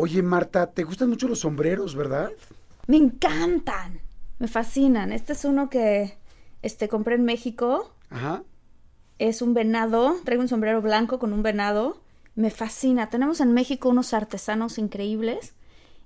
Oye, Marta, ¿te gustan mucho los sombreros, verdad? Me encantan. Me fascinan. Este es uno que este, compré en México. Ajá. Es un venado. Traigo un sombrero blanco con un venado. Me fascina. Tenemos en México unos artesanos increíbles.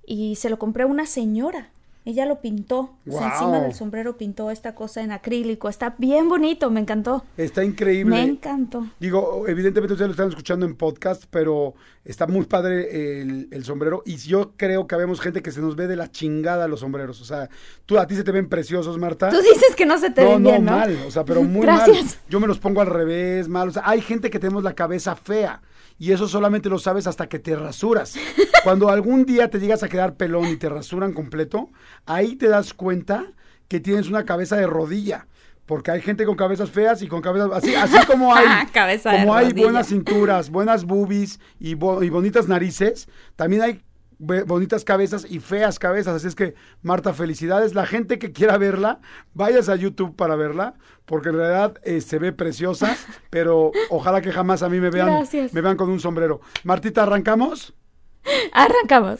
Y se lo compré a una señora. Ella lo pintó. O sea, encima del sombrero pintó esta cosa en acrílico. Está bien bonito, me encantó. Está increíble. Me encantó. Digo, evidentemente ustedes lo están escuchando en podcast, pero está muy padre el, el sombrero. Y yo creo que habemos gente que se nos ve de la chingada los sombreros. O sea, tú a ti se te ven preciosos, Marta. Tú dices que no se te no, ven no, bien, ¿no? mal. O sea, pero muy Gracias. mal. Yo me los pongo al revés, mal. O sea, hay gente que tenemos la cabeza fea. Y eso solamente lo sabes hasta que te rasuras. Cuando algún día te llegas a quedar pelón y te rasuran completo, ahí te das cuenta que tienes una cabeza de rodilla. Porque hay gente con cabezas feas y con cabezas así, así como hay, Cabeza de como hay rodilla. buenas cinturas, buenas boobies y, bo- y bonitas narices, también hay bonitas cabezas y feas cabezas. Así es que, Marta, felicidades. La gente que quiera verla, vayas a YouTube para verla, porque en realidad eh, se ve preciosa, pero ojalá que jamás a mí me vean, Gracias. me vean con un sombrero. Martita, ¿arrancamos? Arrancamos.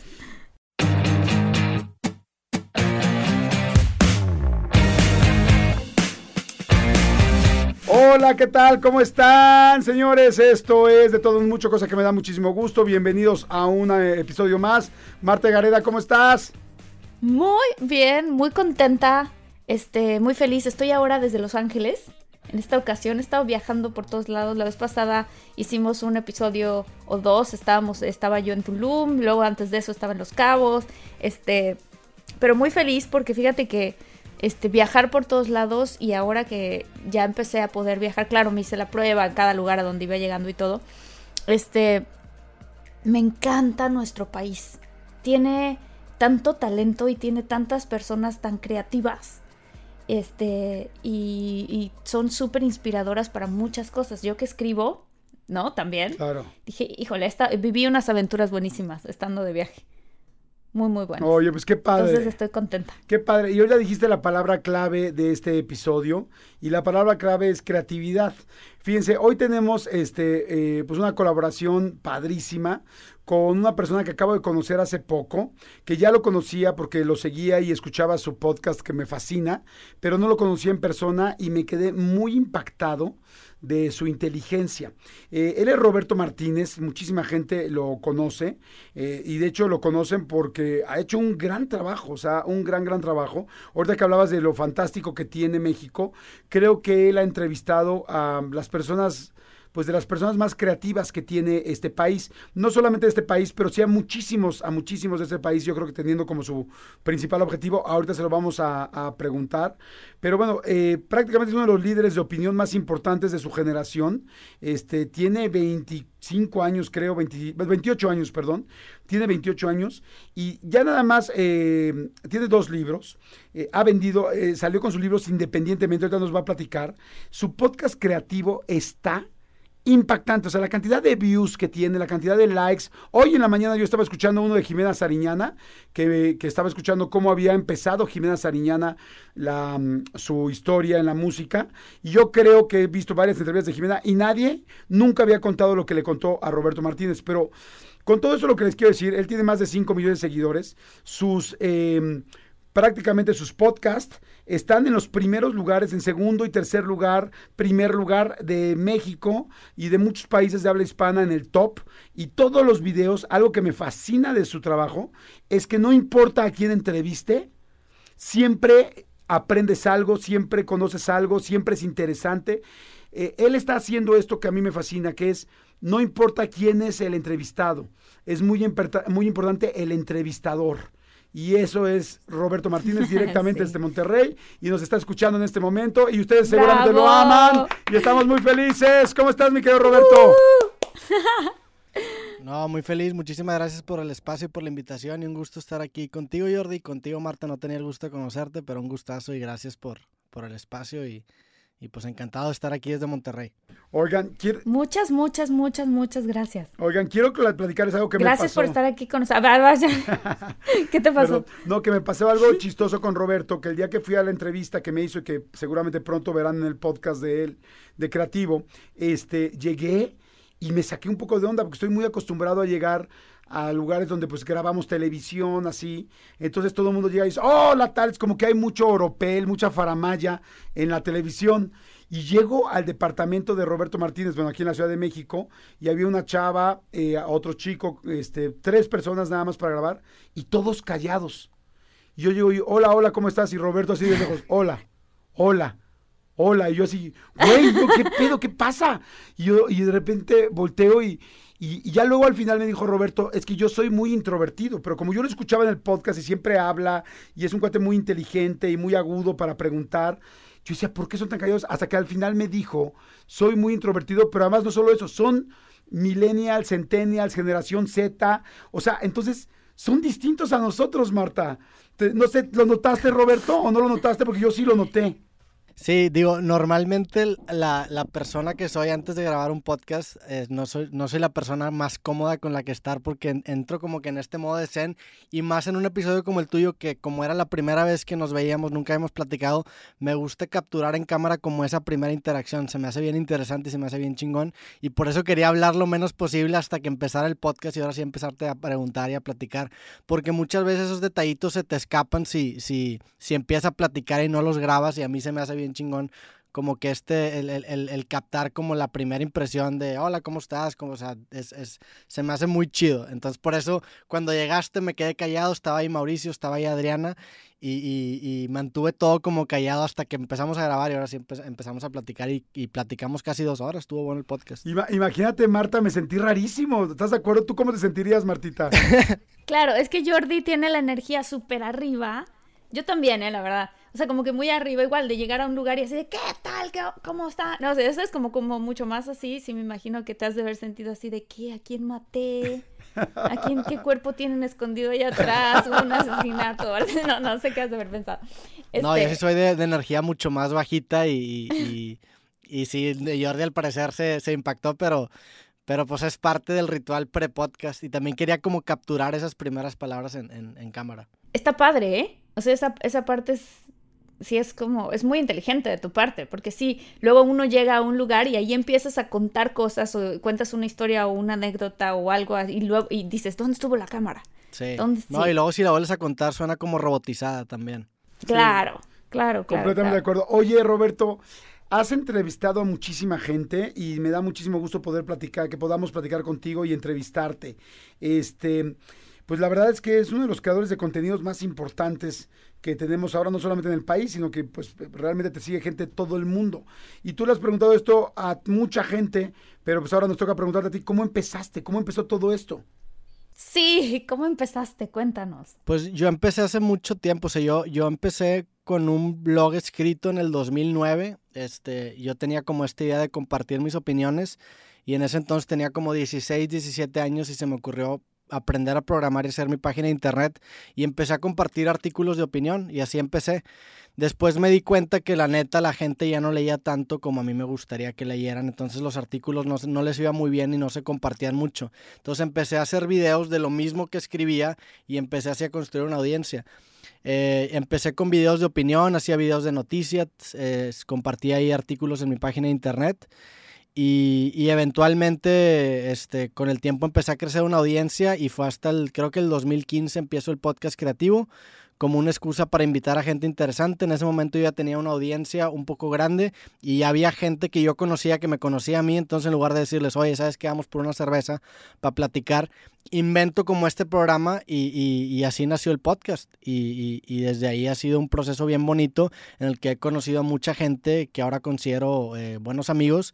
Hola, ¿qué tal? ¿Cómo están, señores? Esto es de todo mucho, cosa que me da muchísimo gusto. Bienvenidos a un eh, episodio más. Marta Gareda, ¿cómo estás? Muy bien, muy contenta, este, muy feliz. Estoy ahora desde Los Ángeles. En esta ocasión he estado viajando por todos lados. La vez pasada hicimos un episodio o dos. Estábamos, estaba yo en Tulum, luego antes de eso estaba en Los Cabos. Este, pero muy feliz porque fíjate que este, viajar por todos lados y ahora que ya empecé a poder viajar, claro, me hice la prueba en cada lugar a donde iba llegando y todo. Este, me encanta nuestro país. Tiene tanto talento y tiene tantas personas tan creativas. Este, y, y son súper inspiradoras para muchas cosas. Yo que escribo, ¿no? También. Claro. Dije, híjole, esta, viví unas aventuras buenísimas estando de viaje. Muy, muy buenas. Oye, pues qué padre. Entonces estoy contenta. Qué padre. Y hoy ya dijiste la palabra clave de este episodio. Y la palabra clave es creatividad. Fíjense, hoy tenemos este, eh, pues una colaboración padrísima con una persona que acabo de conocer hace poco, que ya lo conocía porque lo seguía y escuchaba su podcast que me fascina, pero no lo conocía en persona y me quedé muy impactado de su inteligencia. Eh, él es Roberto Martínez, muchísima gente lo conoce eh, y de hecho lo conocen porque ha hecho un gran trabajo, o sea, un gran, gran trabajo. Ahorita que hablabas de lo fantástico que tiene México, creo que él ha entrevistado a las personas pues de las personas más creativas que tiene este país, no solamente este país, pero sí a muchísimos, a muchísimos de este país, yo creo que teniendo como su principal objetivo, ahorita se lo vamos a, preguntar, pero bueno, eh, prácticamente es uno de los líderes de opinión más importantes de su generación, este, tiene 25 años, creo, 20 28 años, perdón, tiene 28 años y ya nada más eh, tiene dos libros, eh, ha vendido, salió con sus libros independientemente, ahorita nos va a platicar, su podcast creativo está impactante. O sea, la cantidad de views que tiene, la cantidad de likes. Hoy en la mañana yo estaba escuchando uno de Jimena Sariñana, que, que estaba escuchando cómo había empezado Jimena Sariñana la, mm, su historia en la música. Y yo creo que he visto varias entrevistas de Jimena y nadie nunca había contado lo que le contó a Roberto Martínez. Pero con todo eso lo que les quiero decir, él tiene más de 5 millones de seguidores. Sus... eh, prácticamente sus podcasts están en los primeros lugares, en segundo y tercer lugar, primer lugar de México y de muchos países de habla hispana en el top. Y todos los videos, algo que me fascina de su trabajo, es que no importa a quién entreviste, siempre aprendes algo, siempre conoces algo, siempre es interesante. Eh, él está haciendo esto que a mí me fascina, que es, no importa quién es el entrevistado, es muy, muy importante el entrevistador. Y eso es Roberto Martínez directamente desde Monterrey y nos está escuchando en este momento y ustedes seguramente lo aman y estamos muy felices. ¿Cómo estás, mi querido Roberto? No, muy feliz. Muchísimas gracias por el espacio y por la invitación y un gusto estar aquí contigo, Jordi. Contigo, Marta, no tenía el gusto de conocerte, pero un gustazo y gracias por, por el espacio y, y pues encantado de estar aquí desde Monterrey. Oigan, quiero... Muchas, muchas, muchas, muchas gracias. Oigan, quiero platicarles algo que me pasó. Gracias por estar aquí con nosotros. ¿Qué te pasó? no, que me pasó algo chistoso con Roberto, que el día que fui a la entrevista que me hizo y que seguramente pronto verán en el podcast de él, de Creativo, este, llegué y me saqué un poco de onda porque estoy muy acostumbrado a llegar a lugares donde pues grabamos televisión, así. Entonces todo el mundo llega y dice, hola tal, es como que hay mucho oropel, mucha faramaya en la televisión. Y llego al departamento de Roberto Martínez, bueno, aquí en la Ciudad de México, y había una chava, eh, otro chico, este, tres personas nada más para grabar, y todos callados. Y yo llego y, hola, hola, ¿cómo estás? Y Roberto así de lejos, hola, hola hola, y yo así, güey, ¿qué pedo? ¿Qué pasa? Y yo, y de repente volteo y, y, ya luego al final me dijo Roberto, es que yo soy muy introvertido, pero como yo lo escuchaba en el podcast y siempre habla, y es un cuate muy inteligente y muy agudo para preguntar, yo decía, ¿por qué son tan callados? Hasta que al final me dijo, soy muy introvertido, pero además no solo eso, son millennials, centennials, generación Z, o sea, entonces son distintos a nosotros, Marta. no sé, ¿lo notaste, Roberto, o no lo notaste? Porque yo sí lo noté. Sí, digo, normalmente la, la, persona que soy antes de grabar un podcast, eh, no, soy, no soy la persona más cómoda con la que estar porque entro como que en este modo de zen y más en un episodio como el tuyo que como era la primera vez que nos veíamos, nunca hemos platicado, me gusta capturar en cámara como esa primera interacción, se me hace bien interesante y se me hace bien chingón y por eso quería hablar lo menos posible hasta que empezara el podcast y ahora sí empezarte a preguntar y a platicar, porque muchas veces esos detallitos se te escapan si, si, si empiezas a platicar y no los grabas y a mí se me hace bien bien chingón como que este, el, el, el, captar como la primera impresión de, hola, ¿cómo estás? Como, o sea, es, es, se me hace muy chido. Entonces, por eso, cuando llegaste me quedé callado, estaba ahí Mauricio, estaba ahí Adriana, y, y, mantuve todo como callado hasta que empezamos a grabar y ahora sí empezamos a platicar y, y, platicamos casi dos horas, estuvo bueno el podcast. Imagínate, Marta, me sentí rarísimo. ¿Estás de acuerdo? ¿Tú cómo te sentirías, Martita? claro, es que Jordi tiene la energía súper arriba. Yo también, ¿eh? La verdad o sea, como que muy arriba, igual de llegar a un lugar y así de, ¿qué tal? ¿Qué, ¿Cómo está? No, o sea, eso es como, como mucho más así. Sí, me imagino que te has de haber sentido así de, ¿qué? ¿A quién maté? ¿A quién qué cuerpo tienen escondido allá atrás? Un asesinato. No, no sé qué has de haber pensado. No, yo sí este soy de, energía mucho más bajita y, y, y, sí, Jordi al parecer se, se impactó, pero pero pues es parte del ritual pre-podcast y también quería como capturar esas primeras palabras en, en, en, cámara. Está padre, ¿eh? O sea, esa, esa parte es, sí es como, es muy inteligente de tu parte, porque sí, luego uno llega a un lugar y ahí empiezas a contar cosas o cuentas una historia o una anécdota o algo y luego y dices, ¿dónde estuvo la cámara? Sí. No, y luego si la vuelves a contar suena como robotizada también. Claro, claro, claro. Completamente de acuerdo. Oye, Roberto, has entrevistado a muchísima gente y me da muchísimo gusto poder platicar, que podamos platicar contigo y entrevistarte. Este, pues la verdad es que es uno de los creadores de contenidos más importantes que tenemos ahora no solamente en el país, sino que pues realmente te sigue gente de todo el mundo. Y tú le has preguntado esto a mucha gente, pero pues ahora nos toca preguntarte a ti, ¿cómo empezaste? ¿Cómo empezó todo esto? Sí, ¿cómo empezaste? Cuéntanos. Pues yo empecé hace mucho tiempo, o sea, yo, yo empecé con un blog escrito en el 2009, este, yo tenía como esta idea de compartir mis opiniones y en ese entonces tenía como 16, 17 años y se me ocurrió aprender a programar y hacer mi página de internet y empecé a compartir artículos de opinión y así empecé. Después me di cuenta que la neta la gente ya no leía tanto como a mí me gustaría que leyeran, entonces los artículos no, no les iba muy bien y no se compartían mucho. Entonces empecé a hacer videos de lo mismo que escribía y empecé así a construir una audiencia. Eh, empecé con videos de opinión, hacía videos de noticias, eh, compartía ahí artículos en mi página de internet y, eventualmente, este, con el tiempo empecé a crecer una audiencia y fue hasta el, creo que el 2015 empiezo el podcast creativo como una excusa para invitar a gente interesante. En ese momento ya tenía una audiencia un poco grande y había gente que yo conocía que me conocía a mí, entonces en lugar de decirles, oye, ¿sabes qué? Vamos por una cerveza para platicar, invento como este programa y, así nació el podcast. Y, desde ahí ha sido un proceso bien bonito en el que he conocido a mucha gente que ahora considero eh, buenos amigos.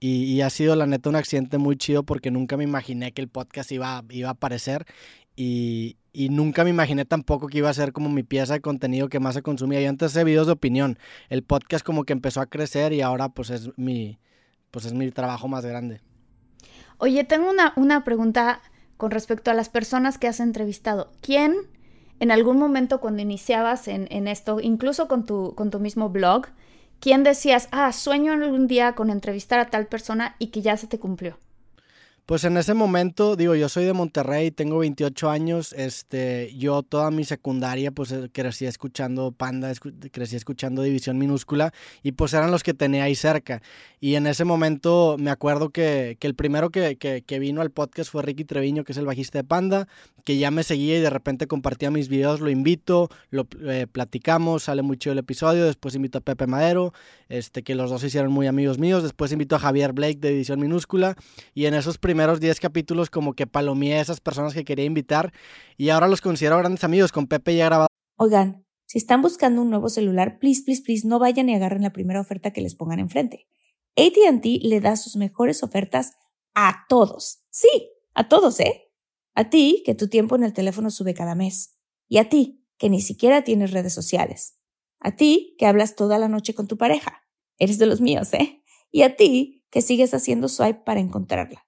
Y, ha sido la neta un accidente muy chido porque nunca me imaginé que el podcast iba, iba a aparecer y, nunca me imaginé tampoco que iba a ser como mi pieza de contenido que más se consumía. Yo antes hacía videos de opinión, el podcast como que empezó a crecer y ahora pues es mi, pues es mi trabajo más grande. Oye, tengo una, una pregunta con respecto a las personas que has entrevistado. ¿Quién en algún momento cuando iniciabas en, en esto, incluso con tu, con tu mismo blog, quién decías, ah, sueño algún día con entrevistar a tal persona y que ya se te cumplió? Pues en ese momento, digo, yo soy de Monterrey, tengo 28 años, este, yo toda mi secundaria pues eh, crecí escuchando Panda, crecí escuchando División Minúscula y pues eran los que tenía ahí cerca. Y en ese momento me acuerdo que, que el primero que, que, que, vino al podcast fue Ricky Treviño, que es el bajista de Panda, que ya me seguía y de repente compartía mis videos, lo invito, lo eh, platicamos, sale muy chido el episodio, después invito a Pepe Madero, este, que los dos se hicieron muy amigos míos, después invito a Javier Blake de División Minúscula y en esos primeros primeros 10 capítulos como que palomeé a esas personas que quería invitar y ahora los considero grandes amigos. Con Pepe ya grabado. Oigan, si están buscando un nuevo celular, please, please, please, no vayan y agarren la primera oferta que les pongan enfrente. ATT le da sus mejores ofertas a todos. Sí, a todos, ¿eh? A ti, que tu tiempo en el teléfono sube cada mes. Y a ti, que ni siquiera tienes redes sociales. A ti, que hablas toda la noche con tu pareja. Eres de los míos, ¿eh? Y a ti, que sigues haciendo swipe para encontrarla.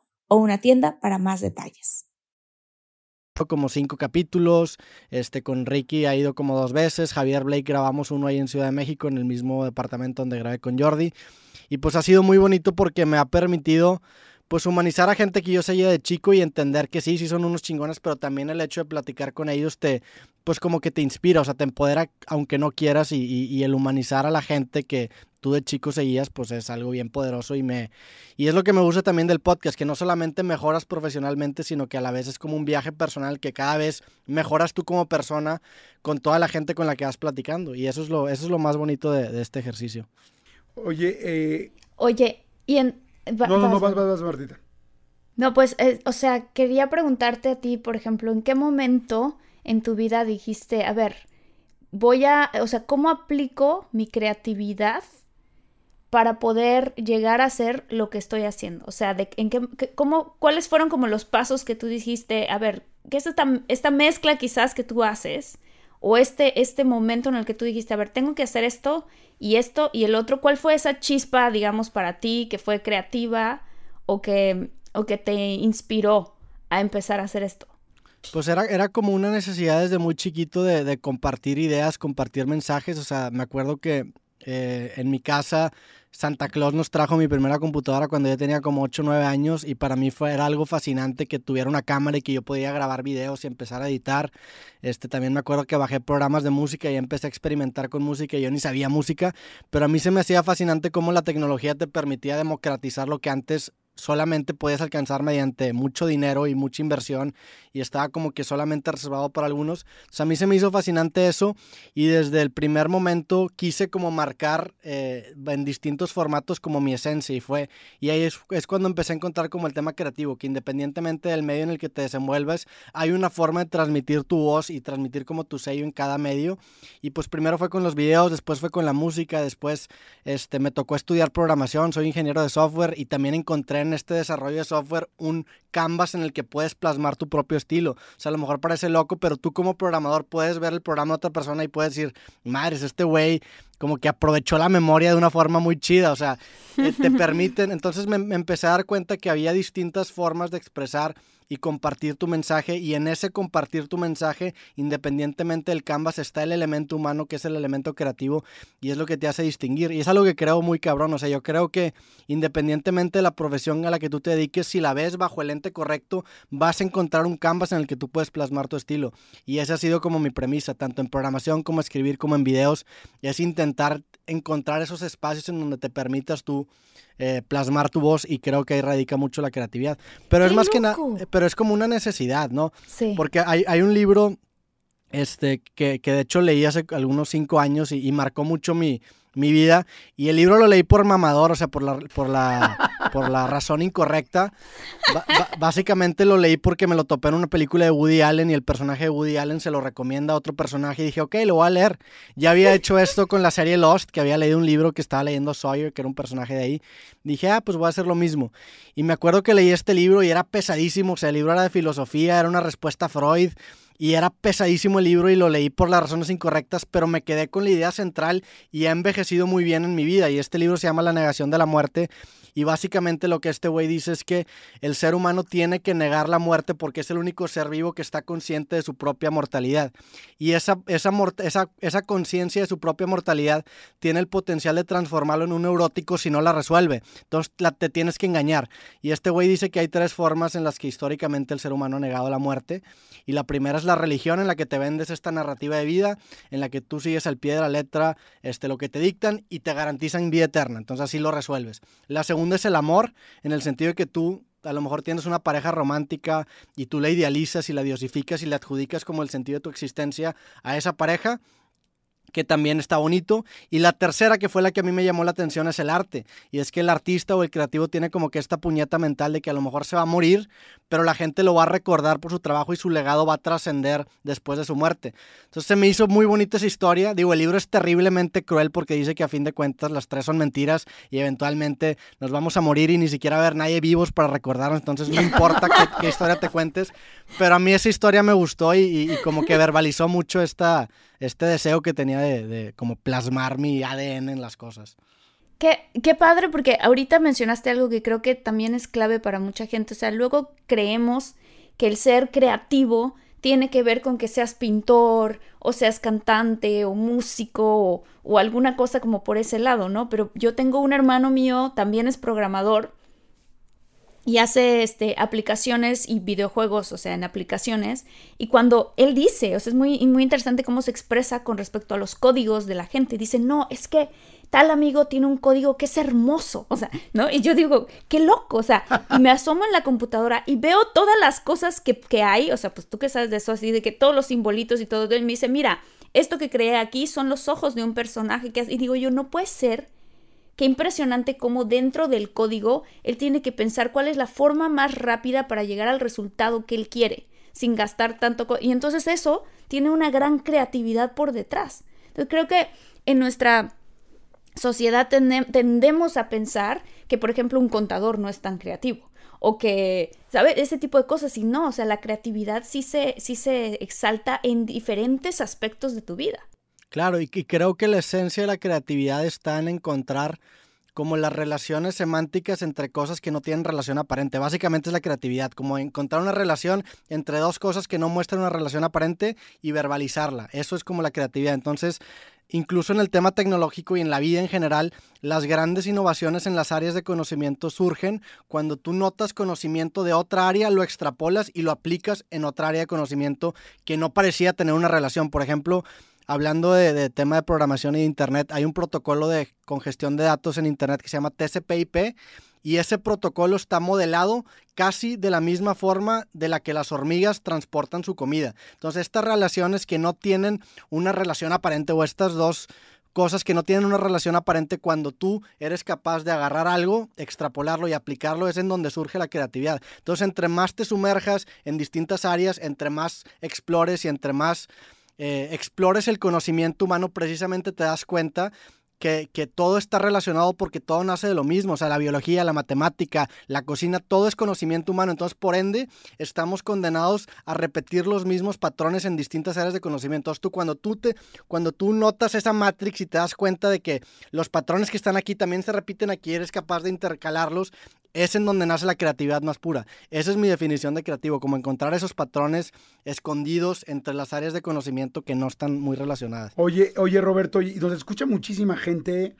o una tienda para más detalles. Como cinco capítulos, este con Ricky ha ido como dos veces, Javier Blake grabamos uno ahí en Ciudad de México, en el mismo departamento donde grabé con Jordi, y pues ha sido muy bonito porque me ha permitido pues humanizar a gente que yo seguía de chico y entender que sí, sí son unos chingones, pero también el hecho de platicar con ellos te, pues como que te inspira, o sea, te empodera aunque no quieras y, y el humanizar a la gente que tú de chico seguías, pues es algo bien poderoso y me y es lo que me gusta también del podcast, que no solamente mejoras profesionalmente, sino que a la vez es como un viaje personal que cada vez mejoras tú como persona con toda la gente con la que vas platicando y eso es lo eso es lo más bonito de, este ejercicio. Oye, eh... oye, y en no, no, no, vas, vas, vas, Martita. No, pues, eh, o sea, quería preguntarte a ti, por ejemplo, ¿en qué momento en tu vida dijiste, a ver, voy a, o sea, ¿cómo aplico mi creatividad para poder llegar a hacer lo que estoy haciendo? O sea, de, en qué, cómo, ¿cuáles fueron como los pasos que tú dijiste, a ver, qué es esta, esta mezcla quizás que tú haces? O este, este momento en el que tú dijiste, a ver, tengo que hacer esto y esto y el otro. ¿Cuál fue esa chispa, digamos, para ti que fue creativa o que, o que te inspiró a empezar a hacer esto? Pues era, era como una necesidad desde muy chiquito de, compartir ideas, compartir mensajes. O sea, me acuerdo que eh, en mi casa Santa Claus nos trajo mi primera computadora cuando yo tenía como 8 o 9 años y para mí fue, era algo fascinante que tuviera una cámara y que yo podía grabar videos y empezar a editar. Este, también me acuerdo que bajé programas de música y empecé a experimentar con música y yo ni sabía música, pero a mí se me hacía fascinante cómo la tecnología te permitía democratizar lo que antes solamente podías alcanzar mediante mucho dinero y mucha inversión y estaba como que solamente reservado para algunos. O a mí se me hizo fascinante eso y desde el primer momento quise como marcar eh, en distintos formatos como mi esencia y fue, y ahí es, es, cuando empecé a encontrar como el tema creativo, que independientemente del medio en el que te desenvuelves, hay una forma de transmitir tu voz y transmitir como tu sello en cada medio. Y pues primero fue con los videos, después fue con la música, después este, me tocó estudiar programación, soy ingeniero de software y también encontré en este desarrollo de software un canvas en el que puedes plasmar tu propio estilo. O sea, a lo mejor parece loco, pero tú como programador puedes ver el programa de otra persona y puedes decir, madres, este güey como que aprovechó la memoria de una forma muy chida, o sea, eh, te permiten, entonces me, me, empecé a dar cuenta que había distintas formas de expresar y compartir tu mensaje y en ese compartir tu mensaje, independientemente del canvas, está el elemento humano que es el elemento creativo y es lo que te hace distinguir. Y es algo que creo muy cabrón, o sea, yo creo que independientemente de la profesión a la que tú te dediques, si la ves bajo el ente correcto, vas a encontrar un canvas en el que tú puedes plasmar tu estilo. Y esa ha sido como mi premisa, tanto en programación como escribir como en videos, es intentar encontrar esos espacios en donde te permitas tú eh, plasmar tu voz y creo que ahí radica mucho la creatividad. Pero es más que nada, pero es como una necesidad, ¿no? Sí. Porque hay, hay un libro este, que, que, de hecho leí hace algunos cinco años y, y marcó mucho mi, mi vida. Y el libro lo leí por mamador, o sea, por la, por la, por la razón incorrecta. Básicamente lo leí porque me lo topé en una película de Woody Allen y el personaje de Woody Allen se lo recomienda a otro personaje y dije, ok, lo voy a leer. Ya había hecho esto con la serie Lost, que había leído un libro que estaba leyendo Sawyer, que era un personaje de ahí. Dije, ah, pues voy a hacer lo mismo. Y me acuerdo que leí este libro y era pesadísimo, o sea, el libro era de filosofía, era una respuesta a Freud y era pesadísimo el libro y lo leí por las razones incorrectas, pero me quedé con la idea central y ha envejecido muy bien en mi vida. Y este libro se llama La negación de la muerte y básicamente lo que este güey dice es que el ser humano tiene que negar la muerte porque es el único ser vivo que está consciente de su propia mortalidad. Y esa, esa, esa, esa conciencia de su propia mortalidad tiene el potencial de transformarlo en un neurótico si no la resuelve. Entonces te tienes que engañar. Y este güey dice que hay tres formas en las que históricamente el ser humano ha negado la muerte. Y la primera es la religión en la que te vendes esta narrativa de vida, en la que tú sigues al pie de la letra este, lo que te dictan y te garantizan vida eterna. Entonces así lo resuelves. La segunda segundo es el amor, en el sentido de que tú a lo mejor tienes una pareja romántica y tú la idealizas y la diosificas y la adjudicas como el sentido de tu existencia a esa pareja que también está bonito. Y la tercera, que fue la que a mí me llamó la atención, es el arte. Y es que el artista o el creativo tiene como que esta puñeta mental de que a lo mejor se va a morir, pero la gente lo va a recordar por su trabajo y su legado va a trascender después de su muerte. Entonces se me hizo muy bonita esa historia. Digo, el libro es terriblemente cruel porque dice que a fin de cuentas las tres son mentiras y eventualmente nos vamos a morir y ni siquiera va a haber nadie vivos para recordarnos. Entonces no importa qué, qué, historia te cuentes. Pero a mí esa historia me gustó y, y, y como que verbalizó mucho esta este deseo que tenía de, como plasmar mi ADN en las cosas. Qué, qué padre, porque ahorita mencionaste algo que creo que también es clave para mucha gente. O sea, luego creemos que el ser creativo tiene que ver con que seas pintor o seas cantante o músico o, alguna cosa como por ese lado, ¿no? Pero yo tengo un hermano mío, también es programador y hace este, aplicaciones y videojuegos, o sea, en aplicaciones. Y cuando él dice, o sea, es muy, muy interesante cómo se expresa con respecto a los códigos de la gente. Dice, no, es que tal amigo tiene un código que es hermoso, o sea, ¿no? Y yo digo, qué loco, o sea, y me asomo en la computadora y veo todas las cosas que, que hay, o sea, pues tú que sabes de eso, así de que todos los simbolitos y todo, él me dice, mira, esto que creé aquí son los ojos de un personaje que... Y digo yo, no puede ser Qué impresionante cómo dentro del código él tiene que pensar cuál es la forma más rápida para llegar al resultado que él quiere, sin gastar tanto. Y entonces eso tiene una gran creatividad por detrás. Entonces creo que en nuestra sociedad tendemos a pensar que, por ejemplo, un contador no es tan creativo. O que, ¿sabes? Ese tipo de cosas. Y no, o sea, la creatividad sí se, sí se exalta en diferentes aspectos de tu vida. Claro, y, creo que la esencia de la creatividad está en encontrar como las relaciones semánticas entre cosas que no tienen relación aparente. Básicamente es la creatividad, como encontrar una relación entre dos cosas que no muestran una relación aparente y verbalizarla. Eso es como la creatividad. Entonces, incluso en el tema tecnológico y en la vida en general, las grandes innovaciones en las áreas de conocimiento surgen cuando tú notas conocimiento de otra área, lo extrapolas y lo aplicas en otra área de conocimiento que no parecía tener una relación. Por ejemplo, hablando de, tema de programación y de Internet, hay un protocolo de congestión de datos en Internet que se llama TCP/IP y ese protocolo está modelado casi de la misma forma de la que las hormigas transportan su comida. Entonces, estas relaciones que no tienen una relación aparente o estas dos cosas que no tienen una relación aparente cuando tú eres capaz de agarrar algo, extrapolarlo y aplicarlo, es en donde surge la creatividad. Entonces, entre más te sumerjas en distintas áreas, entre más explores y entre más eh, explores el conocimiento humano, precisamente te das cuenta que, todo está relacionado porque todo nace de lo mismo, o sea, la biología, la matemática, la cocina, todo es conocimiento humano, entonces por ende estamos condenados a repetir los mismos patrones en distintas áreas de conocimiento. Entonces tú cuando tú, cuando tú notas esa matrix y te das cuenta de que los patrones que están aquí también se repiten aquí, eres capaz de intercalarlos es en donde nace la creatividad más pura. Esa es mi definición de creativo, como encontrar esos patrones escondidos entre las áreas de conocimiento que no están muy relacionadas. Oye, oye Roberto, y nos escucha muchísima gente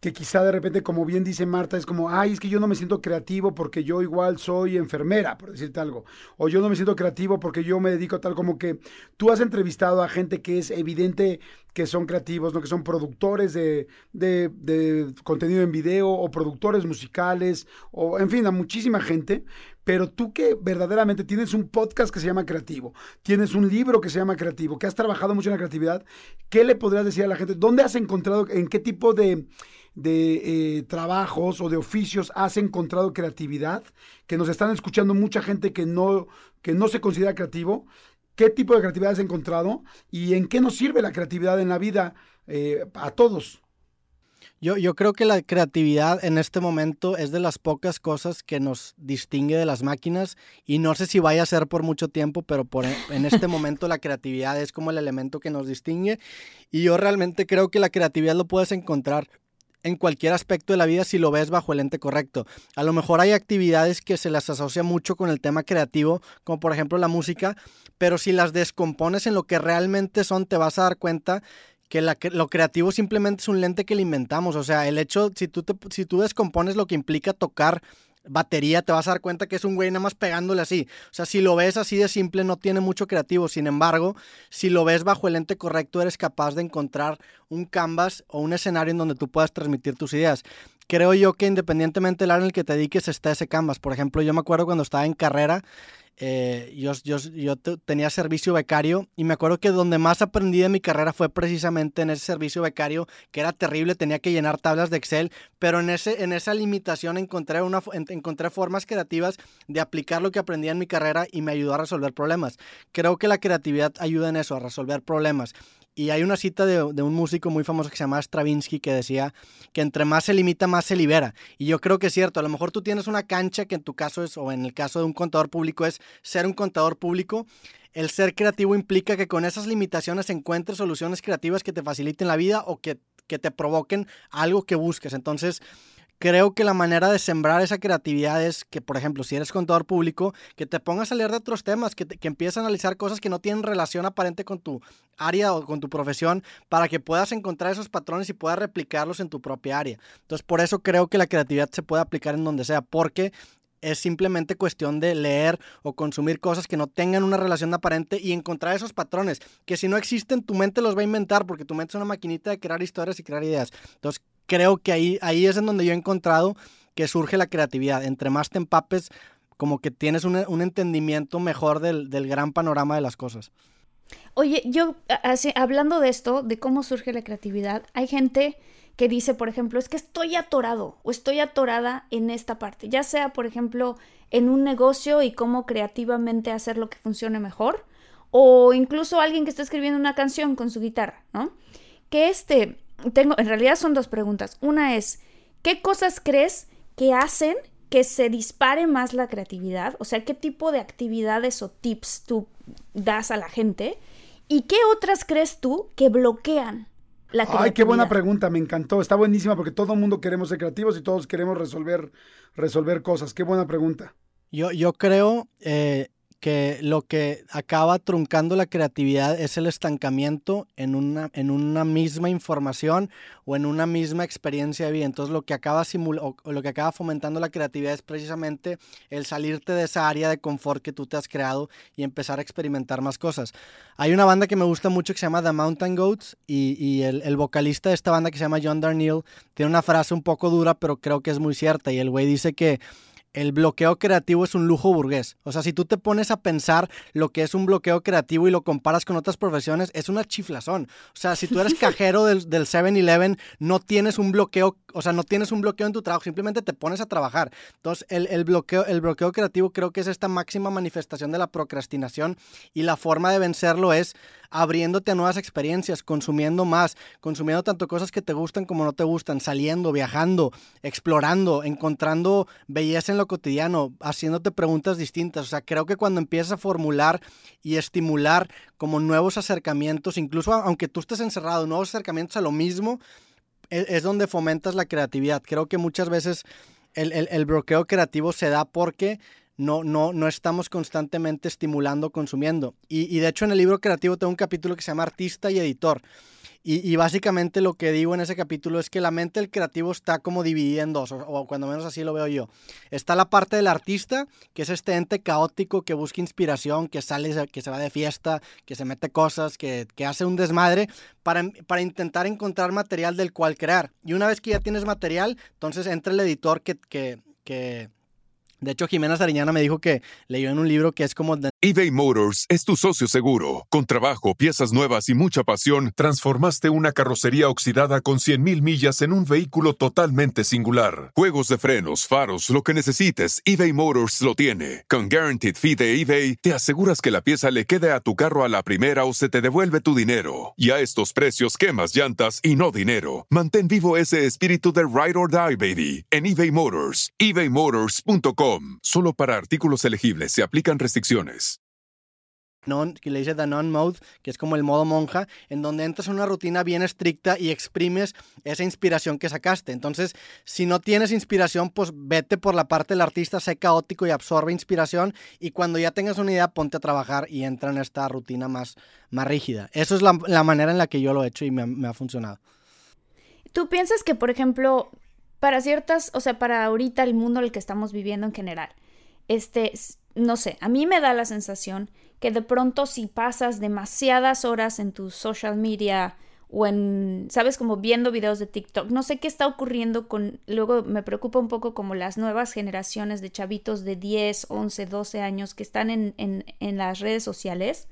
que quizá de repente, como bien dice Marta, es como, ay, es que yo no me siento creativo porque yo igual soy enfermera, por decirte algo, o yo no me siento creativo porque yo me dedico a tal, como que tú has entrevistado a gente que es evidente que son creativos, ¿no? que son productores de, de, de contenido en video o productores musicales, o en fin, a muchísima gente, pero tú que verdaderamente tienes un podcast que se llama Creativo, tienes un libro que se llama Creativo, que has trabajado mucho en la creatividad, ¿qué le podrías decir a la gente? ¿Dónde has encontrado, en qué tipo de de eh, trabajos o de oficios has encontrado creatividad, que nos están escuchando mucha gente que no, que no se considera creativo, qué tipo de creatividad has encontrado y en qué nos sirve la creatividad en la vida eh, a todos. Yo, yo, creo que la creatividad en este momento es de las pocas cosas que nos distingue de las máquinas y no sé si vaya a ser por mucho tiempo, pero por en este momento la creatividad es como el elemento que nos distingue y yo realmente creo que la creatividad lo puedes encontrar en cualquier aspecto de la vida si lo ves bajo el lente correcto. A lo mejor hay actividades que se las asocia mucho con el tema creativo, como por ejemplo la música, pero si las descompones en lo que realmente son, te vas a dar cuenta que lo creativo simplemente es un lente que le inventamos. O sea, el hecho, si tú, si tú descompones lo que implica tocar batería, te vas a dar cuenta que es un güey nada más pegándole así. O sea, si lo ves así de simple, no tiene mucho creativo. Sin embargo, si lo ves bajo el lente correcto, eres capaz de encontrar un canvas o un escenario en donde tú puedas transmitir tus ideas. Creo yo que independientemente del área en el que te dediques, está ese canvas. Por ejemplo, yo me acuerdo cuando estaba en carrera, eh, yo, yo, yo tenía servicio becario y me acuerdo que donde más aprendí de mi carrera fue precisamente en ese servicio becario, que era terrible, tenía que llenar tablas de Excel, pero en, ese, en esa limitación encontré, una, encontré formas creativas de aplicar lo que aprendí en mi carrera y me ayudó a resolver problemas. Creo que la creatividad ayuda en eso, a resolver problemas. Y hay una cita de, un músico muy famoso que se llama Stravinsky que decía que entre más se limita, más se libera. Y yo creo que es cierto. A lo mejor tú tienes una cancha que en tu caso es, o en el caso de un contador público, es ser un contador público. El ser creativo implica que con esas limitaciones encuentres soluciones creativas que te faciliten la vida o que, que te provoquen algo que busques. Entonces, creo que la manera de sembrar esa creatividad es que, por ejemplo, si eres contador público, que te pongas a leer de otros temas, que, que empieces a analizar cosas que no tienen relación aparente con tu área o con tu profesión, para que puedas encontrar esos patrones y puedas replicarlos en tu propia área. Entonces, por eso creo que la creatividad se puede aplicar en donde sea, porque es simplemente cuestión de leer o consumir cosas que no tengan una relación aparente y encontrar esos patrones, que si no existen, tu mente los va a inventar, porque tu mente es una maquinita de crear historias y crear ideas. Entonces, creo que ahí, ahí es en donde yo he encontrado que surge la creatividad. Entre más te empapes, como que tienes un, un entendimiento mejor del, del, gran panorama de las cosas. Oye, yo, así, hablando de esto, de cómo surge la creatividad, hay gente que dice, por ejemplo, es que estoy atorado o estoy atorada en esta parte, ya sea, por ejemplo, en un negocio y cómo creativamente hacer lo que funcione mejor, o incluso alguien que está escribiendo una canción con su guitarra, ¿no? Que este, tengo, en realidad son dos preguntas. Una es, ¿qué cosas crees que hacen que se dispare más la creatividad? O sea, ¿qué tipo de actividades o tips tú das a la gente? ¿Y qué otras crees tú que bloquean la creatividad? Ay, qué buena pregunta, me encantó. Está buenísima porque todo el mundo queremos ser creativos y todos queremos resolver, resolver cosas. Qué buena pregunta. Yo, yo creo, eh, que lo que acaba truncando la creatividad es el estancamiento en una, en una misma información o en una misma experiencia de vida. Entonces lo que acaba o lo que acaba fomentando la creatividad es precisamente el salirte de esa área de confort que tú te has creado y empezar a experimentar más cosas. Hay una banda que me gusta mucho que se llama The Mountain Goats y, y el, el, vocalista de esta banda que se llama John Darnielle tiene una frase un poco dura pero creo que es muy cierta y el güey dice que el bloqueo creativo es un lujo burgués. O sea, si tú te pones a pensar lo que es un bloqueo creativo y lo comparas con otras profesiones, es una chiflazón. O sea, si tú eres cajero del, del 7-Eleven, no tienes un bloqueo, o sea, no tienes un bloqueo en tu trabajo, simplemente te pones a trabajar. Entonces, el, el, bloqueo, el bloqueo creativo creo que es esta máxima manifestación de la procrastinación y la forma de vencerlo es abriéndote a nuevas experiencias, consumiendo más, consumiendo tanto cosas que te gustan como no te gustan, saliendo, viajando, explorando, encontrando belleza en lo cotidiano, haciéndote preguntas distintas. O sea, creo que cuando empiezas a formular y estimular como nuevos acercamientos, incluso aunque tú estés encerrado, nuevos acercamientos a lo mismo, es, es donde fomentas la creatividad. Creo que muchas veces el bloqueo creativo se da porque no, no, no estamos constantemente estimulando, consumiendo. Y, y, de hecho en el libro creativo tengo un capítulo que se llama Artista y Editor. Y, y, básicamente lo que digo en ese capítulo es que la mente del creativo está como dividida en dos, o, cuando menos así lo veo yo. Está la parte del artista, que es este ente caótico que busca inspiración, que sale, que se va de fiesta, que se mete cosas, que, que hace un desmadre para, para, intentar encontrar material del cual crear. Y una vez que ya tienes material, entonces entra el editor que, que, que de hecho, Jimena Sariñana me dijo que leyó en un libro que es como... De... eBay Motors es tu socio seguro. Con trabajo, piezas nuevas y mucha pasión, transformaste una carrocería oxidada con 100.000 millas en un vehículo totalmente singular. Juegos de frenos, faros, lo que necesites, eBay Motors lo tiene. Con Guaranteed Fee de eBay, te aseguras que la pieza le quede a tu carro a la primera o se te devuelve tu dinero. Y a estos precios, quemas llantas y no dinero. Mantén vivo ese espíritu de Ride or Die, baby, en eBay Motors. ebaymotors.com Solo para artículos elegibles se aplican restricciones. Non, que le dice The Non Mode, que es como el modo monja, en donde entras en una rutina bien estricta y exprimes esa inspiración que sacaste. Entonces, si no tienes inspiración, pues vete por la parte del artista, sé caótico y absorbe inspiración. Y cuando ya tengas una idea, ponte a trabajar y entra en esta rutina más, más rígida. Eso es la, la manera en la que yo lo he hecho y me, me ha funcionado. ¿Tú piensas que, por ejemplo, para ciertas, o sea, para ahorita el mundo en el que estamos viviendo en general, este, no sé, a mí me da la sensación que de pronto si pasas demasiadas horas en tu social media o en, sabes, como viendo videos de TikTok, no sé qué está ocurriendo con, luego me preocupa un poco como las nuevas generaciones de chavitos de 10, 11, 12 años que están en, en, en las redes sociales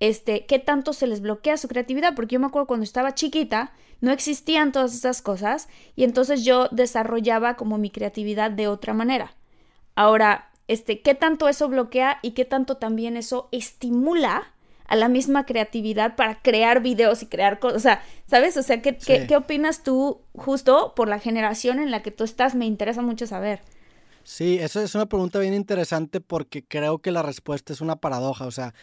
este, qué tanto se les bloquea su creatividad, porque yo me acuerdo cuando estaba chiquita, no existían todas esas cosas y entonces yo desarrollaba como mi creatividad de otra manera. Ahora, este, qué tanto eso bloquea y qué tanto también eso estimula a la misma creatividad para crear videos y crear cosas. O sea, ¿sabes? O sea, ¿qué, sí. ¿qué, ¿qué, opinas tú justo por la generación en la que tú estás? Me interesa mucho saber. Sí, eso es una pregunta bien interesante porque creo que la respuesta es una paradoja. O sea,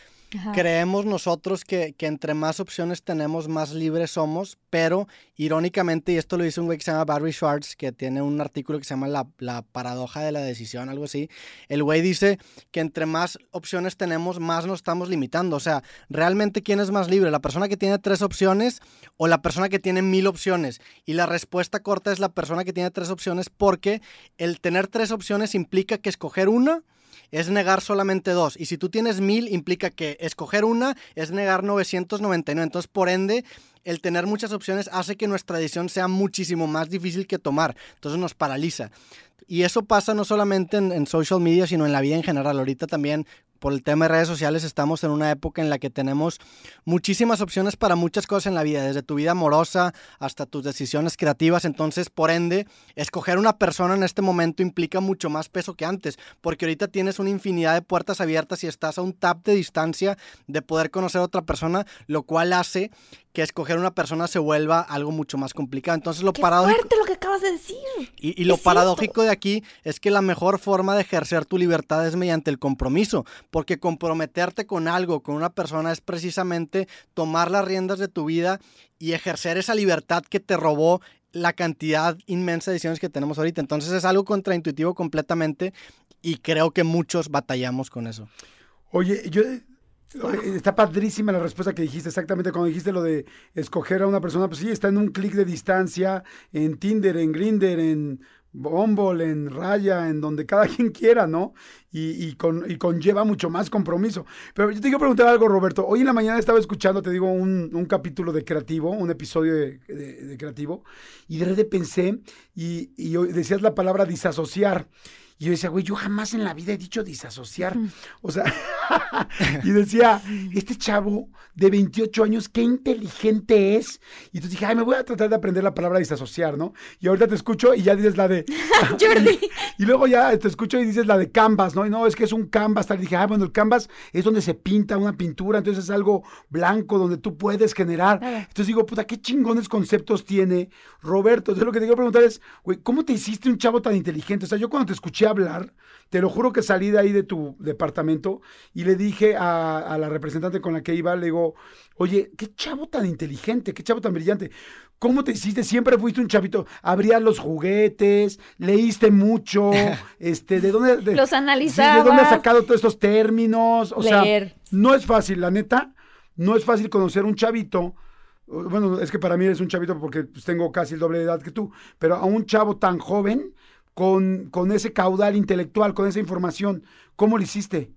Creemos nosotros que, que, entre más opciones tenemos, más libres somos, pero irónicamente, y esto lo dice un güey que se llama Barry Schwartz, que tiene un artículo que se llama la, la, paradoja de la decisión, algo así, el güey dice que entre más opciones tenemos, más nos estamos limitando. O sea, realmente, ¿quién es más libre? ¿La persona que tiene tres opciones o la persona que tiene mil opciones? Y la respuesta corta es la persona que tiene tres opciones porque el tener tres opciones implica que escoger una es negar solamente dos. Y si tú tienes mil, implica que escoger una es negar 999. Entonces, por ende, el tener muchas opciones hace que nuestra decisión sea muchísimo más difícil que tomar. Entonces nos paraliza. Y eso pasa no solamente en, en, social media, sino en la vida en general. Ahorita también por el tema de redes sociales estamos en una época en la que tenemos muchísimas opciones para muchas cosas en la vida, desde tu vida amorosa hasta tus decisiones creativas. Entonces, por ende, escoger una persona en este momento implica mucho más peso que antes, porque ahorita tienes una infinidad de puertas abiertas y estás a un tap de distancia de poder conocer a otra persona, lo cual hace que escoger una persona se vuelva algo mucho más complicado. Entonces lo Qué paradójico... fuerte lo que acabas de decir. Y, y lo paradójico de aquí es que la mejor forma de ejercer tu libertad es mediante el compromiso, porque comprometerte con algo, con una persona, es precisamente tomar las riendas de tu vida y ejercer esa libertad que te robó la cantidad inmensa de decisiones que tenemos ahorita. Entonces es algo contraintuitivo completamente y creo que muchos batallamos con eso. Oye, yo Está padrísima la respuesta que dijiste, exactamente cuando dijiste lo de escoger a una persona, pues sí, está en un clic de distancia, en Tinder, en Grinder, en Bumble, en Raya, en donde cada quien quiera, ¿no? Y, y, con, y, conlleva mucho más compromiso. Pero yo te quiero preguntar algo, Roberto. Hoy en la mañana estaba escuchando, te digo, un, un capítulo de Creativo, un episodio de, de, Creativo, y de repente pensé, y, y decías la palabra disasociar. Y yo decía, güey, yo jamás en la vida he dicho disasociar. O sea, y decía, este chavo de 28 años, qué inteligente es. Y entonces dije, ay, me voy a tratar de aprender la palabra disasociar, ¿no? Y ahorita te escucho y ya dices la de... Jordi. y, y, luego ya te escucho y dices la de canvas, ¿no? Y no, es que es un canvas. Tal. Y dije, ah, bueno, el canvas es donde se pinta una pintura, entonces es algo blanco donde tú puedes generar. Entonces digo, puta, qué chingones conceptos tiene Roberto. Entonces lo que te quiero preguntar es, güey, ¿cómo te hiciste un chavo tan inteligente? O sea, yo cuando te escuché hablar, te lo juro que salí de ahí de tu departamento y le dije a, a la representante con la que iba, le digo, oye, qué chavo tan inteligente, qué chavo tan brillante. ¿Cómo te hiciste? Siempre fuiste un chavito. Abrías los juguetes, leíste mucho, este, ¿de dónde? de- Los Sí, analizabas. ¿De dónde has sacado todos estos términos? O Leer. sea, no es fácil, la neta, no es fácil conocer un chavito. Bueno, es que para mí eres un chavito porque pues, tengo casi el doble de edad que tú, pero a un chavo tan joven con, con ese caudal intelectual, con esa información, ¿cómo lo hiciste?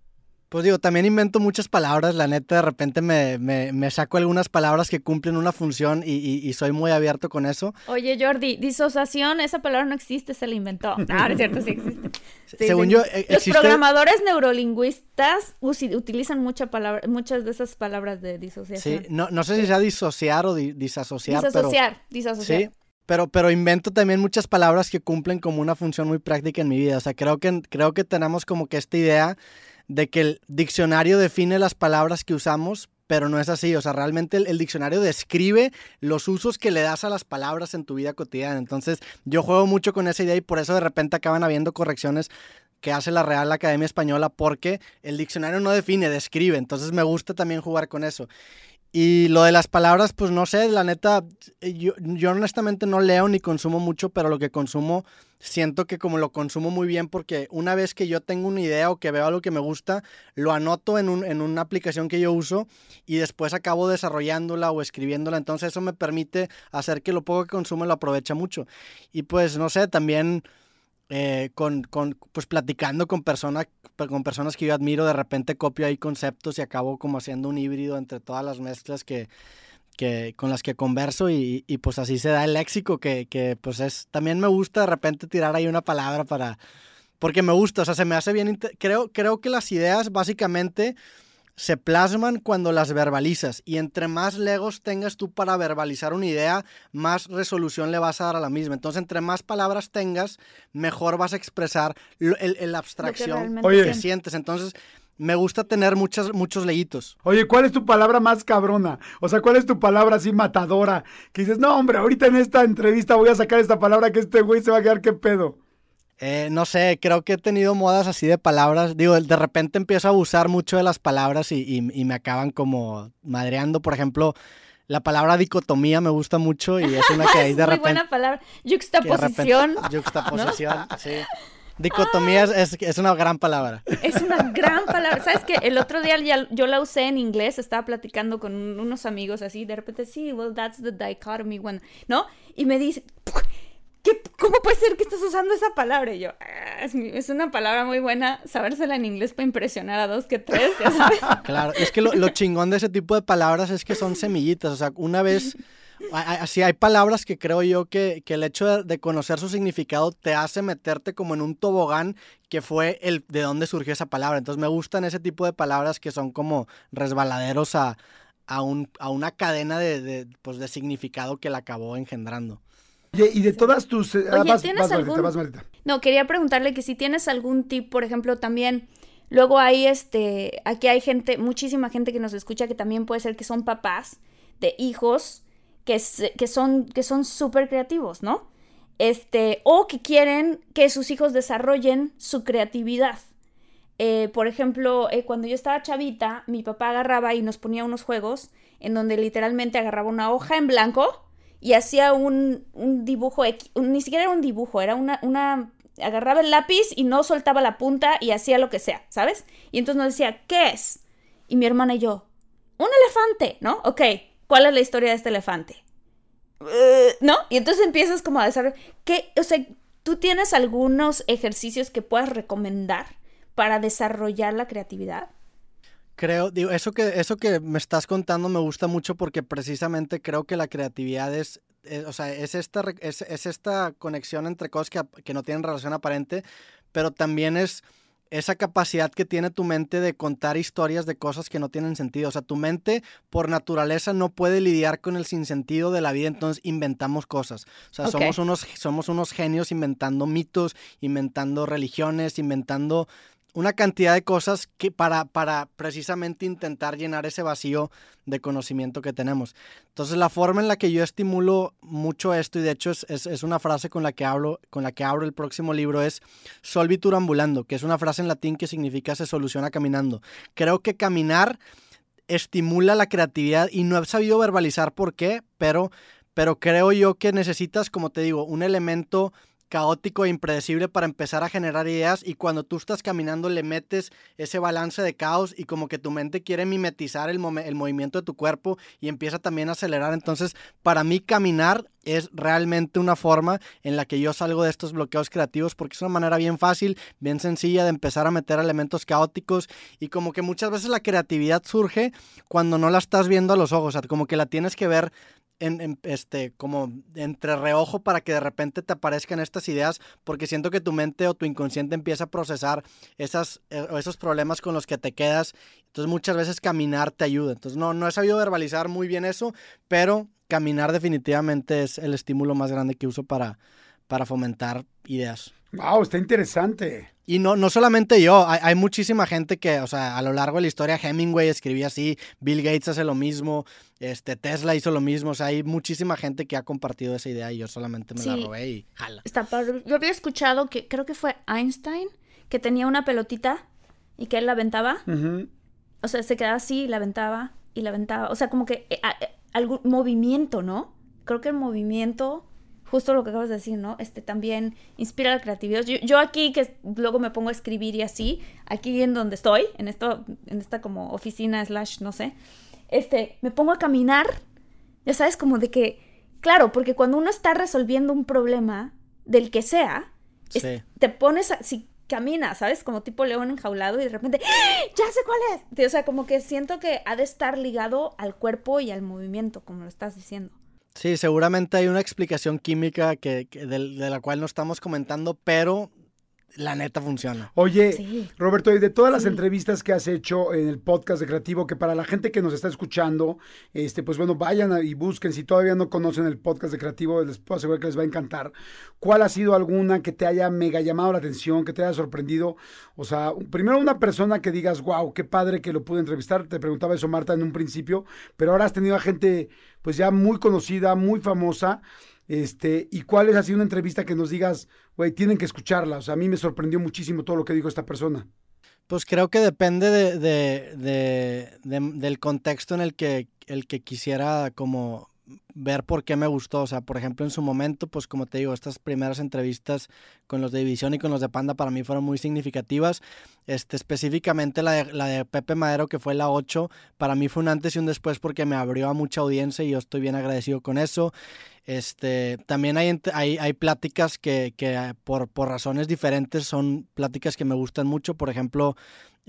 Pues digo, también invento muchas palabras, la neta, de repente me, me- me saco algunas palabras que cumplen una función y, y- y soy muy abierto con eso. Oye, Jordi, disociación, esa palabra no existe, se la inventó. No, no es cierto, sí existe. Sí, Según sí. yo, eh, Los programadores neurolingüistas utilizan mucha palabra, muchas de esas palabras de Sí, disociación. no, no sé si sea disociar o di- disasociar, pero... disasociar, disasociar. Sí, pero, pero invento también muchas palabras que cumplen como una función muy práctica en mi vida. O sea, creo que, creo que tenemos como que esta idea de que el diccionario define las palabras que usamos, pero no es así. O sea, realmente el, el diccionario describe los usos que le das a las palabras en tu vida cotidiana. Entonces, yo juego mucho con esa idea y por eso de repente acaban habiendo correcciones que hace la Real Academia Española porque el diccionario no define, describe. Entonces me gusta también jugar con eso. Y lo de las palabras, pues no sé, la neta, yo, yo honestamente no leo ni consumo mucho, pero lo que consumo, siento que como lo consumo muy bien, porque una vez que yo tengo una idea o que veo algo que me gusta, lo anoto en, un- en una aplicación que yo uso y después acabo desarrollándola o escribiéndola. Entonces eso me permite hacer que lo poco que consumo lo aprovecha mucho. Y pues no sé, también eh, con, con, pues platicando con, persona, con personas que yo admiro, de repente copio ahí conceptos y acabo como haciendo un híbrido entre todas las mezclas que, que, con las que converso y, y, pues así se da el léxico que, que pues es, también me gusta de repente tirar ahí una palabra para, porque me gusta, o sea, se me hace bien, creo, creo que las ideas básicamente se plasman cuando las verbalizas y entre más legos tengas tú para verbalizar una idea, más resolución le vas a dar a la misma. Entonces, entre más palabras tengas, mejor vas a expresar lo- el, el abstracción Oye. que sientes. sientes. Entonces, me gusta tener muchas, muchos leguitos. Oye, ¿cuál es tu palabra más cabrona? O sea, ¿cuál es tu palabra así matadora? Que dices, no, hombre, ahorita en esta entrevista voy a sacar esta palabra que este güey se va a quedar qué pedo. Eh, no sé, creo que he tenido modas así de palabras. Digo, de repente empiezo a abusar mucho de las palabras y, y- y me acaban como madreando. Por ejemplo, la palabra dicotomía me gusta mucho y es una que Es de muy repente... buena palabra. que repente- Yuxtaposición. Yuxtaposición, sí. Dicotomía es, es- es una gran palabra. Es una gran palabra. ¿Sabes qué? El otro día ya- yo la usé en inglés, estaba platicando con un- unos amigos así, de repente, sí, well, that's the dichotomy one, ¿no? Y me dice, ¿qué, ¿cómo puede ser que estás usando esa palabra? Y yo, "Ah, es, mi- es una palabra muy buena, sabérsela en inglés para impresionar a dos que tres, ya sabes. Claro, es que lo, lo chingón de ese tipo de palabras es que son semillitas. O sea, una vez, así hay palabras que creo yo que, que el hecho de, de conocer su significado te hace meterte como en un tobogán que fue el de dónde surgió esa palabra. Entonces me gustan ese tipo de palabras que son como resbaladeros a, a, un, a una cadena de, de, pues, de significado que la acabó engendrando. Oye, y de todas tus... eh, vas, ¿tienes vas, algún- vas. No, quería preguntarle que si tienes algún tip, por ejemplo, también. Luego hay este, aquí hay gente, muchísima gente que nos escucha que también puede ser que son papás de hijos que, se- que son que son súper creativos, ¿no? Este, o que quieren que sus hijos desarrollen su creatividad. Eh, por ejemplo, eh, cuando yo estaba chavita, mi papá agarraba y nos ponía unos juegos en donde literalmente agarraba una hoja en blanco y hacía un, un dibujo, ni siquiera era un dibujo, era una, una, agarraba el lápiz y no soltaba la punta y hacía lo que sea, ¿sabes? Y entonces nos decía, ¿qué es? Y mi hermana y yo, un elefante, ¿no? Ok, ¿cuál es la historia de este elefante? Eh, ¿No? Y entonces empiezas como a desarrollar, ¿qué? O sea, ¿tú tienes algunos ejercicios que puedas recomendar para desarrollar la creatividad? Creo, digo, eso que, eso que me estás contando me gusta mucho porque precisamente creo que la creatividad es, es- o sea, es esta, es, es esta conexión entre cosas que, que no tienen relación aparente, pero también es esa capacidad que tiene tu mente de contar historias de cosas que no tienen sentido. O sea, tu mente por naturaleza no puede lidiar con el sinsentido de la vida, entonces inventamos cosas. O sea, somos, unos, somos unos genios inventando mitos, inventando religiones, inventando una cantidad de cosas que para, para precisamente intentar llenar ese vacío de conocimiento que tenemos. Entonces la forma en la que yo estimulo mucho esto, y de hecho es, es, una frase con la, que hablo, con la que abro el próximo libro, es solvitur ambulando, que es una frase en latín que significa se soluciona caminando. Creo que caminar estimula la creatividad y no he sabido verbalizar por qué, pero, pero creo yo que necesitas, como te digo, un elemento caótico e impredecible para empezar a generar ideas y cuando tú estás caminando le metes ese balance de caos y como que tu mente quiere mimetizar el, movimiento de tu cuerpo y empieza también a acelerar. Entonces, para mí caminar es realmente una forma en la que yo salgo de estos bloqueos creativos porque es una manera bien fácil, bien sencilla de empezar a meter elementos caóticos y como que muchas veces la creatividad surge cuando no la estás viendo a los ojos, o sea, como que la tienes que ver en, este, como entre reojo para que de repente te aparezcan estas ideas, porque siento que tu mente o tu inconsciente empieza a procesar esas, eh, esos problemas con los que te quedas. Entonces muchas veces caminar te ayuda. Entonces no, no he sabido verbalizar muy bien eso, pero caminar definitivamente es el estímulo más grande que uso para, para fomentar ideas. Wow, está interesante. Y no, no solamente yo, hay, muchísima gente que, o sea, a lo largo de la historia Hemingway escribía así, Bill Gates hace lo mismo, este, Tesla hizo lo mismo, o sea, hay muchísima gente que ha compartido esa idea y yo solamente me la robé y jala. Está Yo había escuchado que creo que fue Einstein que tenía una pelotita y que él la aventaba. O sea, se quedaba así y la aventaba y la aventaba. O sea, como que eh, algún movimiento, ¿no? Creo que el movimiento justo lo que acabas de decir, ¿no? Este también inspira la creatividad. Yo, aquí que luego me pongo a escribir y así, aquí en donde estoy, en esto, en esta como oficina slash, no sé, este, me pongo a caminar, ya sabes, como de que, claro, porque cuando uno está resolviendo un problema del que sea, te pones, a, si caminas, ¿sabes? Como tipo león enjaulado y de repente, ¡Ah! ya sé cuál es. O sea, como que siento que ha de estar ligado al cuerpo y al movimiento, como lo estás diciendo. Sí, seguramente hay una explicación química que, de, la cual no estamos comentando, pero la neta funciona. Oye, Roberto, y de todas las entrevistas que has hecho en el podcast de Creativo, que para la gente que nos está escuchando, este, pues bueno, vayan y busquen, si todavía no conocen el podcast de Creativo, les puedo asegurar que les va a encantar. ¿Cuál ha sido alguna que te haya mega llamado la atención, que te haya sorprendido? O sea, primero una persona que digas, wow, qué padre que lo pude entrevistar. Te preguntaba eso, Marta, en un principio, pero ahora has tenido a gente, pues ya muy conocida, muy famosa. Este, ¿y cuál es así una entrevista que nos digas, güey, tienen que escucharla? O sea, a mí me sorprendió muchísimo todo lo que dijo esta persona. Pues creo que depende de, del contexto en el que, el que quisiera como ver por qué me gustó. O sea, por ejemplo, en su momento, pues como te digo, estas primeras entrevistas con los de División y con los de Panda para mí fueron muy significativas. Este, específicamente la de, la de Pepe Madero, que fue la 8, para mí fue un antes y un después porque me abrió a mucha audiencia y yo estoy bien agradecido con eso. Este, también hay, hay, hay pláticas que, que por, por razones diferentes son pláticas que me gustan mucho. Por ejemplo,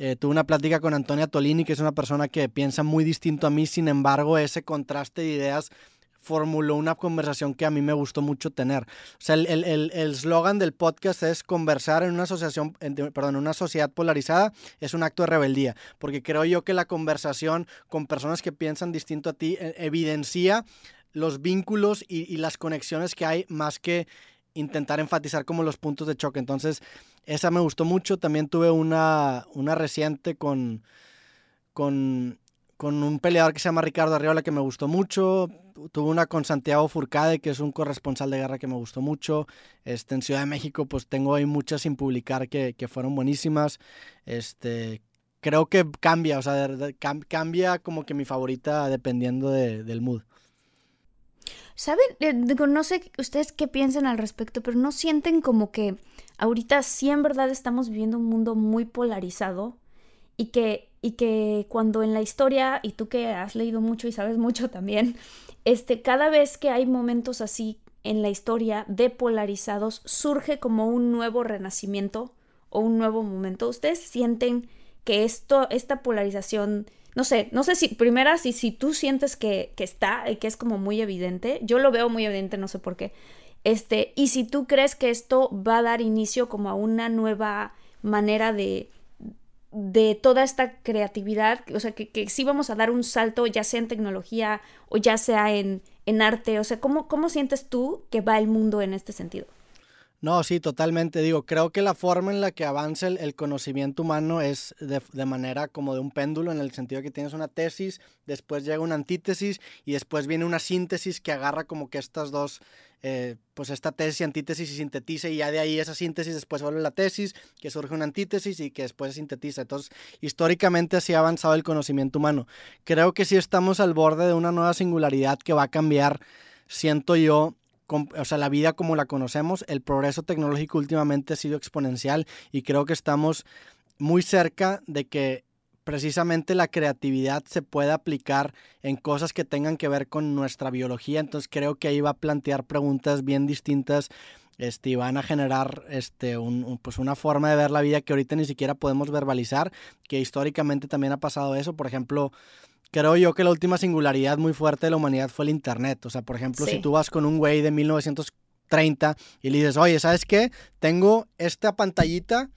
eh, tuve una plática con Antonia Tolini, que es una persona que piensa muy distinto a mí, sin embargo, ese contraste de ideas formuló una conversación que a mí me gustó mucho tener. O sea, el eslogan del podcast es conversar en una asociación, en una sociedad polarizada es un acto de rebeldía, porque creo yo que la conversación con personas que piensan distinto a ti eh, evidencia los vínculos y las conexiones que hay más que intentar enfatizar como los puntos de choque. Entonces, esa me gustó mucho. También tuve una, una reciente con, con, con un peleador que se llama Ricardo Arriola que me gustó mucho. Tuve una con Santiago Furcade, que es un corresponsal de guerra que me gustó mucho. Este, en Ciudad de México, pues tengo ahí muchas sin publicar que, que fueron buenísimas. Este, creo que cambia, o sea, cambia como que mi favorita dependiendo del mood. ¿Saben? Eh, no sé ustedes qué piensan al respecto, pero no sienten como que ahorita sí en verdad estamos viviendo un mundo muy polarizado y que, y que cuando en la historia, y tú que has leído mucho y sabes mucho también, este, cada vez que hay momentos así en la historia de polarizados, surge como un nuevo renacimiento o un nuevo momento. ¿Ustedes sienten que esto, esta polarización no sé, no sé si, primera, si, si tú sientes que, que está y que es como muy evidente, yo lo veo muy evidente, no sé por qué, este, y si tú crees que esto va a dar inicio como a una nueva manera de, de toda esta creatividad, o sea, que, que sí vamos a dar un salto, ya sea en tecnología o ya sea en, en arte, o sea, ¿cómo, ¿cómo sientes tú que va el mundo en este sentido? No, sí, totalmente. Digo, creo que la forma en la que avanza el, conocimiento humano es de, de, manera como de un péndulo, en el sentido que tienes una tesis, después llega una antítesis y después viene una síntesis que agarra como que estas dos, eh, pues esta tesis y antítesis y sintetiza y ya de ahí esa síntesis después vuelve la tesis, que surge una antítesis y que después se sintetiza. Entonces, históricamente así ha avanzado el conocimiento humano. Creo que sí estamos al borde de una nueva singularidad que va a cambiar, siento yo, o sea, la vida como la conocemos, el progreso tecnológico últimamente ha sido exponencial y creo que estamos muy cerca de que precisamente la creatividad se pueda aplicar en cosas que tengan que ver con nuestra biología. Entonces creo que ahí va a plantear preguntas bien distintas este, y van a generar este, un, pues una forma de ver la vida que ahorita ni siquiera podemos verbalizar, que históricamente también ha pasado eso. Por ejemplo, creo yo que la última singularidad muy fuerte de la humanidad fue el Internet. O sea, por ejemplo, si tú vas con un güey de 1930 y le dices, oye, ¿sabes qué? Tengo esta pantallita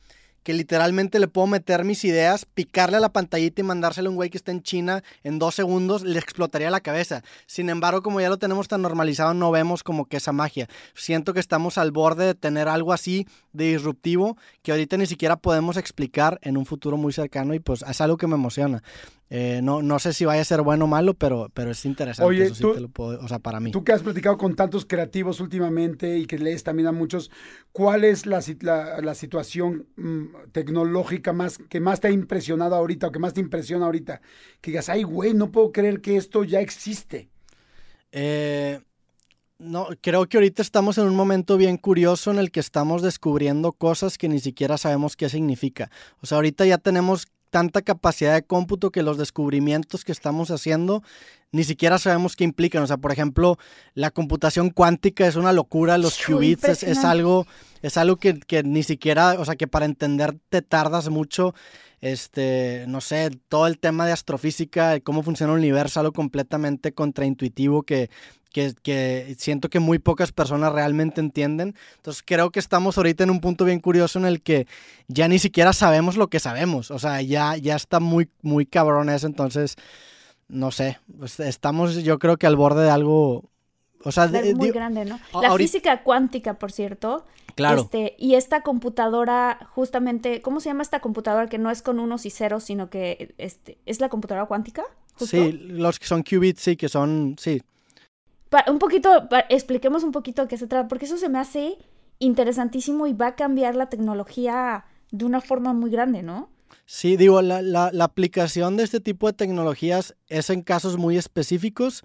que literalmente le puedo meter mis ideas, picarle a la pantallita y mandárselo a un güey que está en China en dos segundos, le explotaría la cabeza. Sin embargo, como ya lo tenemos tan normalizado, no vemos como que esa magia. Siento que estamos al borde de tener algo así de disruptivo que ahorita ni siquiera podemos explicar en un futuro muy cercano y pues es algo que me emociona. Eh, no, no sé si vaya a ser bueno o malo, pero, pero es interesante. Oye, eso sí te lo puedo, o sea, para mí. Tú que has platicado con tantos creativos últimamente y que lees también a muchos, ¿cuál es la, la, situación mm, tecnológica más que más te ha impresionado ahorita o que más te impresiona ahorita? Que digas, ay, güey, no puedo creer que esto ya existe. Eh, no, creo que ahorita estamos en un momento bien curioso en el que estamos descubriendo cosas que ni siquiera sabemos qué significa. O sea, ahorita ya tenemos tanta capacidad de cómputo que los descubrimientos que estamos haciendo ni siquiera sabemos qué implican. O sea, por ejemplo, la computación cuántica es una locura, los qubits es, algo, es algo que, que, ni siquiera, o sea, que para entender te tardas mucho. Este, no sé, todo el tema de astrofísica, cómo funciona el universo, algo completamente contraintuitivo que, que, siento que muy pocas personas realmente entienden. Entonces creo que estamos ahorita en un punto bien curioso en el que ya ni siquiera sabemos lo que sabemos. O sea, ya, ya está muy, muy cabrón eso. Entonces, no sé, pues, estamos yo creo que al borde de algo... O sea, muy grande, ¿no? La física cuántica, por cierto. Claro. Este, y esta computadora, justamente, ¿cómo se llama esta computadora que no es con unos y ceros, sino que este, es la computadora cuántica? Sí, los que son qubits, sí, que son, sí, un poquito, expliquemos un poquito qué se trata, porque eso se me hace interesantísimo y va a cambiar la tecnología de una forma muy grande, ¿no? Sí, digo, la, la aplicación de este tipo de tecnologías es en casos muy específicos,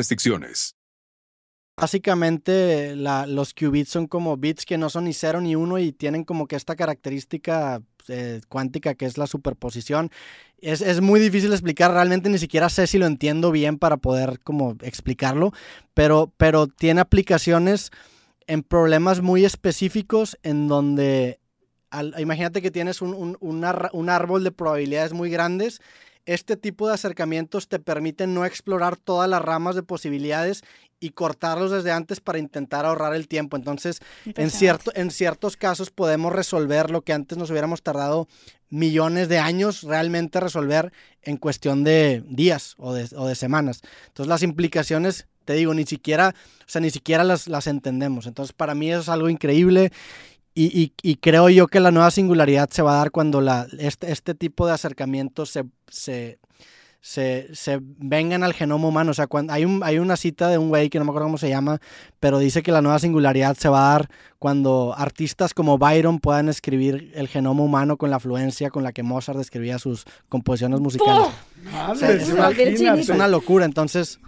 restricciones. Básicamente los qubits son como bits que no son ni cero ni uno y tienen como que esta característica eh, cuántica que es la superposición. Es, muy difícil explicar, realmente ni siquiera sé si lo entiendo bien para poder como explicarlo, pero, pero tiene aplicaciones en problemas muy específicos en donde, imagínate que tienes un, un árbol de probabilidades muy grandes este tipo de acercamientos te permiten no explorar todas las ramas de posibilidades y cortarlos desde antes para intentar ahorrar el tiempo. Entonces, en, cierto, en ciertos casos podemos resolver lo que antes nos hubiéramos tardado millones de años realmente resolver en cuestión de días o de, o de semanas. Entonces, las implicaciones te digo, ni siquiera, o sea, ni siquiera las, las entendemos. Entonces, para mí eso es algo increíble y, y, creo yo que la nueva singularidad se va a dar cuando la, este, este tipo de acercamientos se, se, se, se, vengan al genoma humano. O sea, cuando, hay, un, hay una cita de un güey que no me acuerdo cómo se llama, pero dice que la nueva singularidad se va a dar cuando artistas como Byron puedan escribir el genoma humano con la fluencia con la que Mozart escribía sus composiciones musicales. es, una, es, una, locura. Entonces,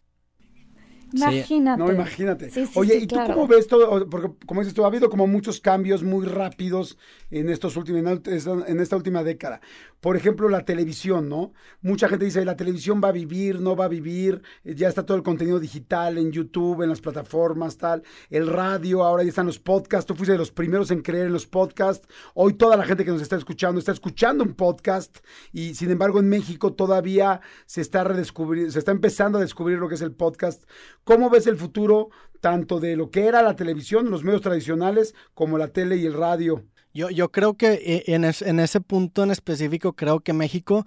Imagínate. No, imagínate. Oye, ¿y tú cómo ves todo? Porque, como dices tú, ha habido como muchos cambios muy rápidos en estos últimos, en esta última década. Por ejemplo, la televisión, ¿no? Mucha gente dice, la televisión va a vivir, no va a vivir, eh, ya está todo el contenido digital en YouTube, en las plataformas, tal, el radio, ahora ya están los podcasts, tú fuiste de los primeros en creer en los podcasts, hoy toda la gente que nos está escuchando está escuchando un podcast y sin embargo en México todavía se está redescubriendo, se está empezando a descubrir lo que es el podcast. ¿Cómo ves el futuro tanto de lo que era la televisión, los medios tradicionales, como la tele y el radio? Yo, yo creo que eh, en, en ese punto en específico, creo que México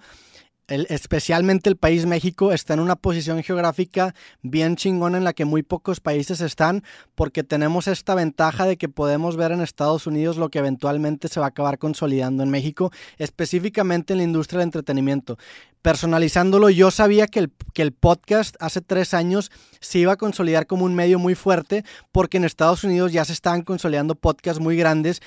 especialmente el país México está en una posición geográfica bien chingona en la que muy pocos países están porque tenemos esta ventaja de que podemos ver en Estados Unidos lo que eventualmente se va a acabar consolidando en México, específicamente en la industria del entretenimiento. Personalizándolo, yo sabía que el, que el podcast hace tres años se iba a consolidar como un medio muy fuerte porque en Estados Unidos ya se estaban consolidando podcasts muy grandes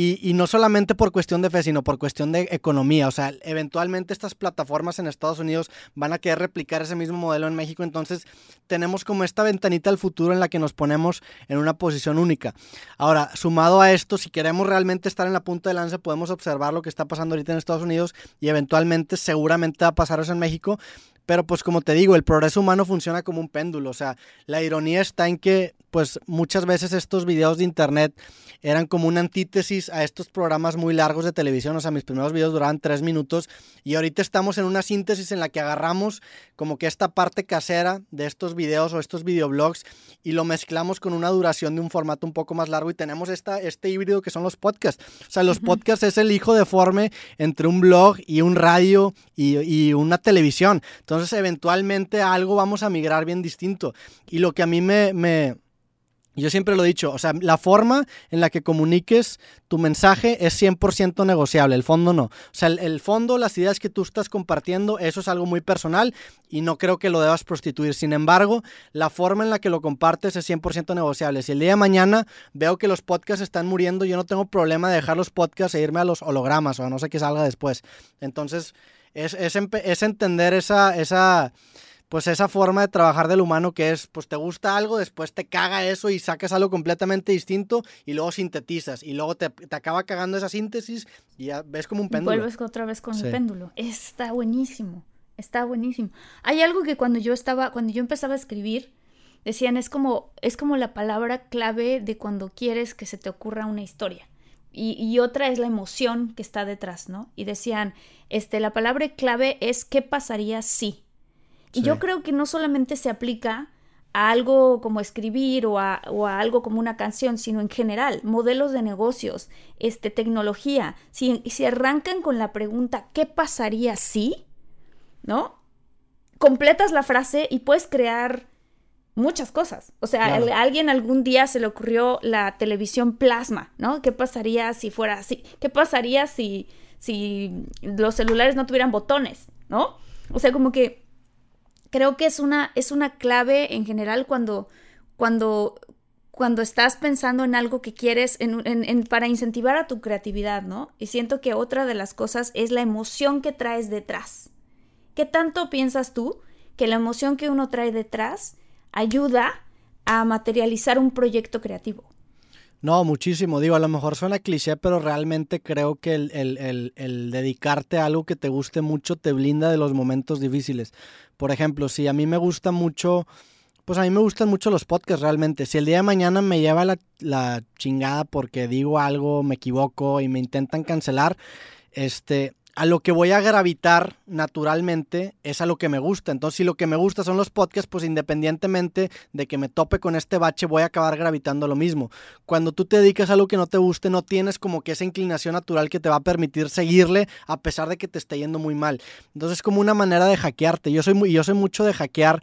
y, no solamente por cuestión de fe, sino por cuestión de economía. O sea, eventualmente estas plataformas en Estados Unidos van a querer replicar ese mismo modelo en México. Entonces, tenemos como esta ventanita al futuro en la que nos ponemos en una posición única. Ahora, sumado a esto, si queremos realmente estar en la punta de lanza, podemos observar lo que está pasando ahorita en Estados Unidos y eventualmente, seguramente va a pasar eso en México. Pero pues como te digo, el progreso humano funciona como un péndulo. O sea, la ironía está en que pues muchas veces estos videos de internet eran como una antítesis a estos programas muy largos de televisión. O sea, mis primeros videos duraban tres minutos y ahorita estamos en una síntesis en la que agarramos como que esta parte casera de estos videos o estos videoblogs y lo mezclamos con una duración de un formato un poco más largo y tenemos esta, este híbrido que son los podcasts. O sea, los podcasts es el hijo deforme entre un blog y un radio y, y una televisión. Entonces, eventualmente algo vamos a migrar bien distinto. Y lo que a mí me, yo siempre lo he dicho, o sea, la forma en la que comuniques tu mensaje es 100% negociable, el fondo no. O sea, el, fondo, las ideas que tú estás compartiendo, eso es algo muy personal y no creo que lo debas prostituir. Sin embargo, la forma en la que lo compartes es 100% negociable. Si el día de mañana veo que los podcasts están muriendo, yo no tengo problema de dejar los podcasts e irme a los hologramas o a no sé qué salga después. Entonces, es, es, es entender esa... esa pues esa forma de trabajar del humano que es, pues te gusta algo, después te caga eso y sacas algo completamente distinto y luego sintetizas y luego te, acaba cagando esa síntesis y ya ves como un péndulo. Vuelves otra vez con el péndulo. Está buenísimo, está buenísimo. Hay algo que cuando yo estaba, cuando yo empezaba a escribir, decían es como, es como la palabra clave de cuando quieres que se te ocurra una historia. Y, y, otra es la emoción que está detrás, ¿no? Y decían, este, la palabra clave es ¿qué pasaría si? Y yo creo que no solamente se aplica a algo como escribir o a, algo como una canción, sino en general, modelos de negocios, este, tecnología. Si, si arrancan con la pregunta, ¿qué pasaría si? ¿No? Completas la frase y puedes crear muchas cosas. O sea, a alguien algún día se le ocurrió la televisión plasma, ¿no? ¿Qué pasaría si fuera así? ¿Qué pasaría si, si los celulares no tuvieran botones, ¿no? O sea, como que creo que es una, es una clave en general cuando, cuando, cuando estás pensando en algo que quieres en, para incentivar a tu creatividad, ¿no? Y siento que otra de las cosas es la emoción que traes detrás. ¿Qué tanto piensas tú que la emoción que uno trae detrás ayuda a materializar un proyecto creativo? No, muchísimo. Digo, a lo mejor suena cliché, pero realmente creo que el, el, el, dedicarte a algo que te guste mucho te blinda de los momentos difíciles. Por ejemplo, si a mí me gusta mucho, pues a mí me gustan mucho los podcasts realmente. Si el día de mañana me lleva la, la chingada porque digo algo, me equivoco y me intentan cancelar, este, a lo que voy a gravitar naturalmente es a lo que me gusta. Entonces, si lo que me gusta son los podcasts, pues independientemente de que me tope con este bache, voy a acabar gravitando lo mismo. Cuando tú te dedicas a algo que no te guste, no tienes como que esa inclinación natural que te va a permitir seguirle a pesar de que te esté yendo muy mal. Entonces, es como una manera de hackearte. Yo soy, yo soy mucho de hackear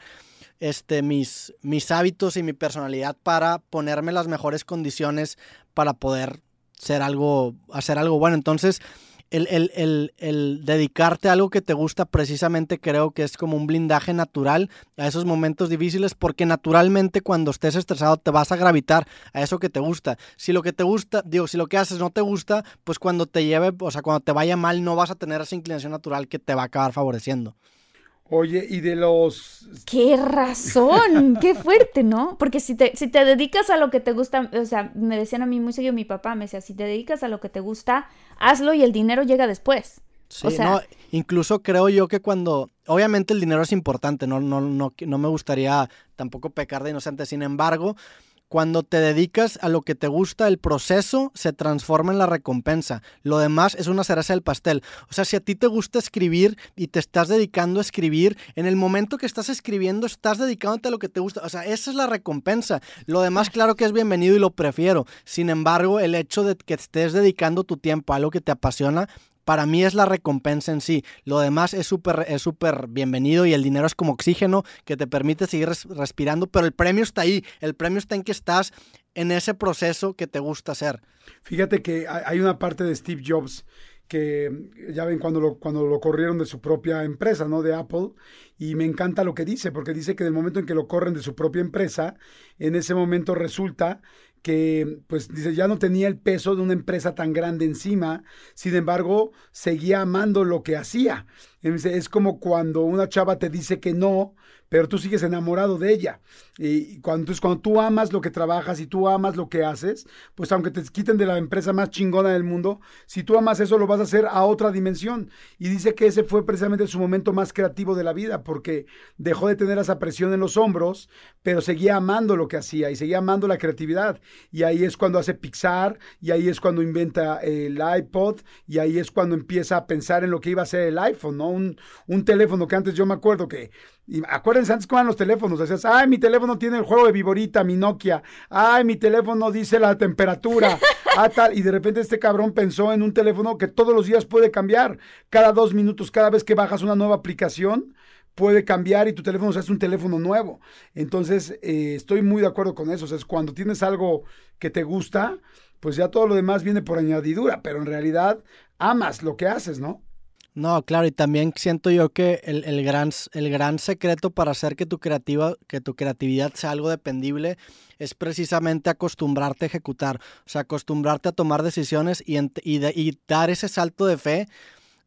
este, mis, mis hábitos y mi personalidad para ponerme las mejores condiciones para poder ser algo, hacer algo bueno. Entonces, el, dedicarte a algo que te gusta precisamente creo que es como un blindaje natural a esos momentos difíciles porque naturalmente cuando estés estresado te vas a gravitar a eso que te gusta. Si lo que te gusta, digo, si lo que haces no te gusta, pues cuando te lleve, o sea, cuando te vaya mal no vas a tener esa inclinación natural que te va a acabar favoreciendo. Oye, y de los... ¡Qué razón! ¡Qué fuerte, ¿no? Porque si te, si te dedicas a lo que te gusta, o sea, me decían a mí muy seguido mi papá, me decía, si te dedicas a lo que te gusta, hazlo y el dinero llega después. Sí, no, incluso creo yo que cuando, obviamente el dinero es importante, no, no, no, no me gustaría tampoco pecar de inocente, sin embargo, cuando te dedicas a lo que te gusta, el proceso se transforma en la recompensa. Lo demás es una cereza del pastel. O sea, si a ti te gusta escribir y te estás dedicando a escribir, en el momento que estás escribiendo estás dedicándote a lo que te gusta. O sea, esa es la recompensa. Lo demás, claro que es bienvenido y lo prefiero. Sin embargo, el hecho de que estés dedicando tu tiempo a algo que te apasiona para mí es la recompensa en sí. Lo demás es súper es bienvenido y el dinero es como oxígeno que te permite seguir respirando, pero el premio está ahí. El premio está en que estás en ese proceso que te gusta hacer. Fíjate que hay una parte de Steve Jobs que ya ven cuando lo, cuando lo corrieron de su propia empresa, ¿no? De Apple. Y me encanta lo que dice, porque dice que en el momento en que lo corren de su propia empresa, en ese momento resulta que pues dice ya no tenía el peso de una empresa tan grande encima, sin embargo seguía amando lo que hacía. Es como cuando una chava te dice que no, pero tú sigues enamorado de ella. Y cuando, entonces, cuando tú amas lo que trabajas y tú amas lo que haces, pues aunque te quiten de la empresa más chingona del mundo, si tú amas eso lo vas a hacer a otra dimensión. Y dice que ese fue precisamente su momento más creativo de la vida, porque dejó de tener esa presión en los hombros, pero seguía amando lo que hacía y seguía amando la creatividad. Y ahí es cuando hace Pixar, y ahí es cuando inventa el iPod, y ahí es cuando empieza a pensar en lo que iba a ser el iPhone, ¿no? Un, un teléfono que antes yo me acuerdo que y acuérdense antes cómo eran los teléfonos. Decías, ay, mi teléfono tiene el juego de Viborita, mi Nokia. Ay, mi teléfono dice la temperatura. ah, tal. Y de repente este cabrón pensó en un teléfono que todos los días puede cambiar. Cada dos minutos, cada vez que bajas una nueva aplicación, puede cambiar y tu teléfono se hace un teléfono nuevo. Entonces, eh, estoy muy de acuerdo con eso. O sea, es cuando tienes algo que te gusta, pues ya todo lo demás viene por añadidura. Pero en realidad amas lo que haces, ¿no? No, claro, y también siento yo que el, gran, el gran secreto para hacer que tu, creativa, que tu creatividad sea algo dependible es precisamente acostumbrarte a ejecutar, o sea, acostumbrarte a tomar decisiones y, y dar ese salto de fe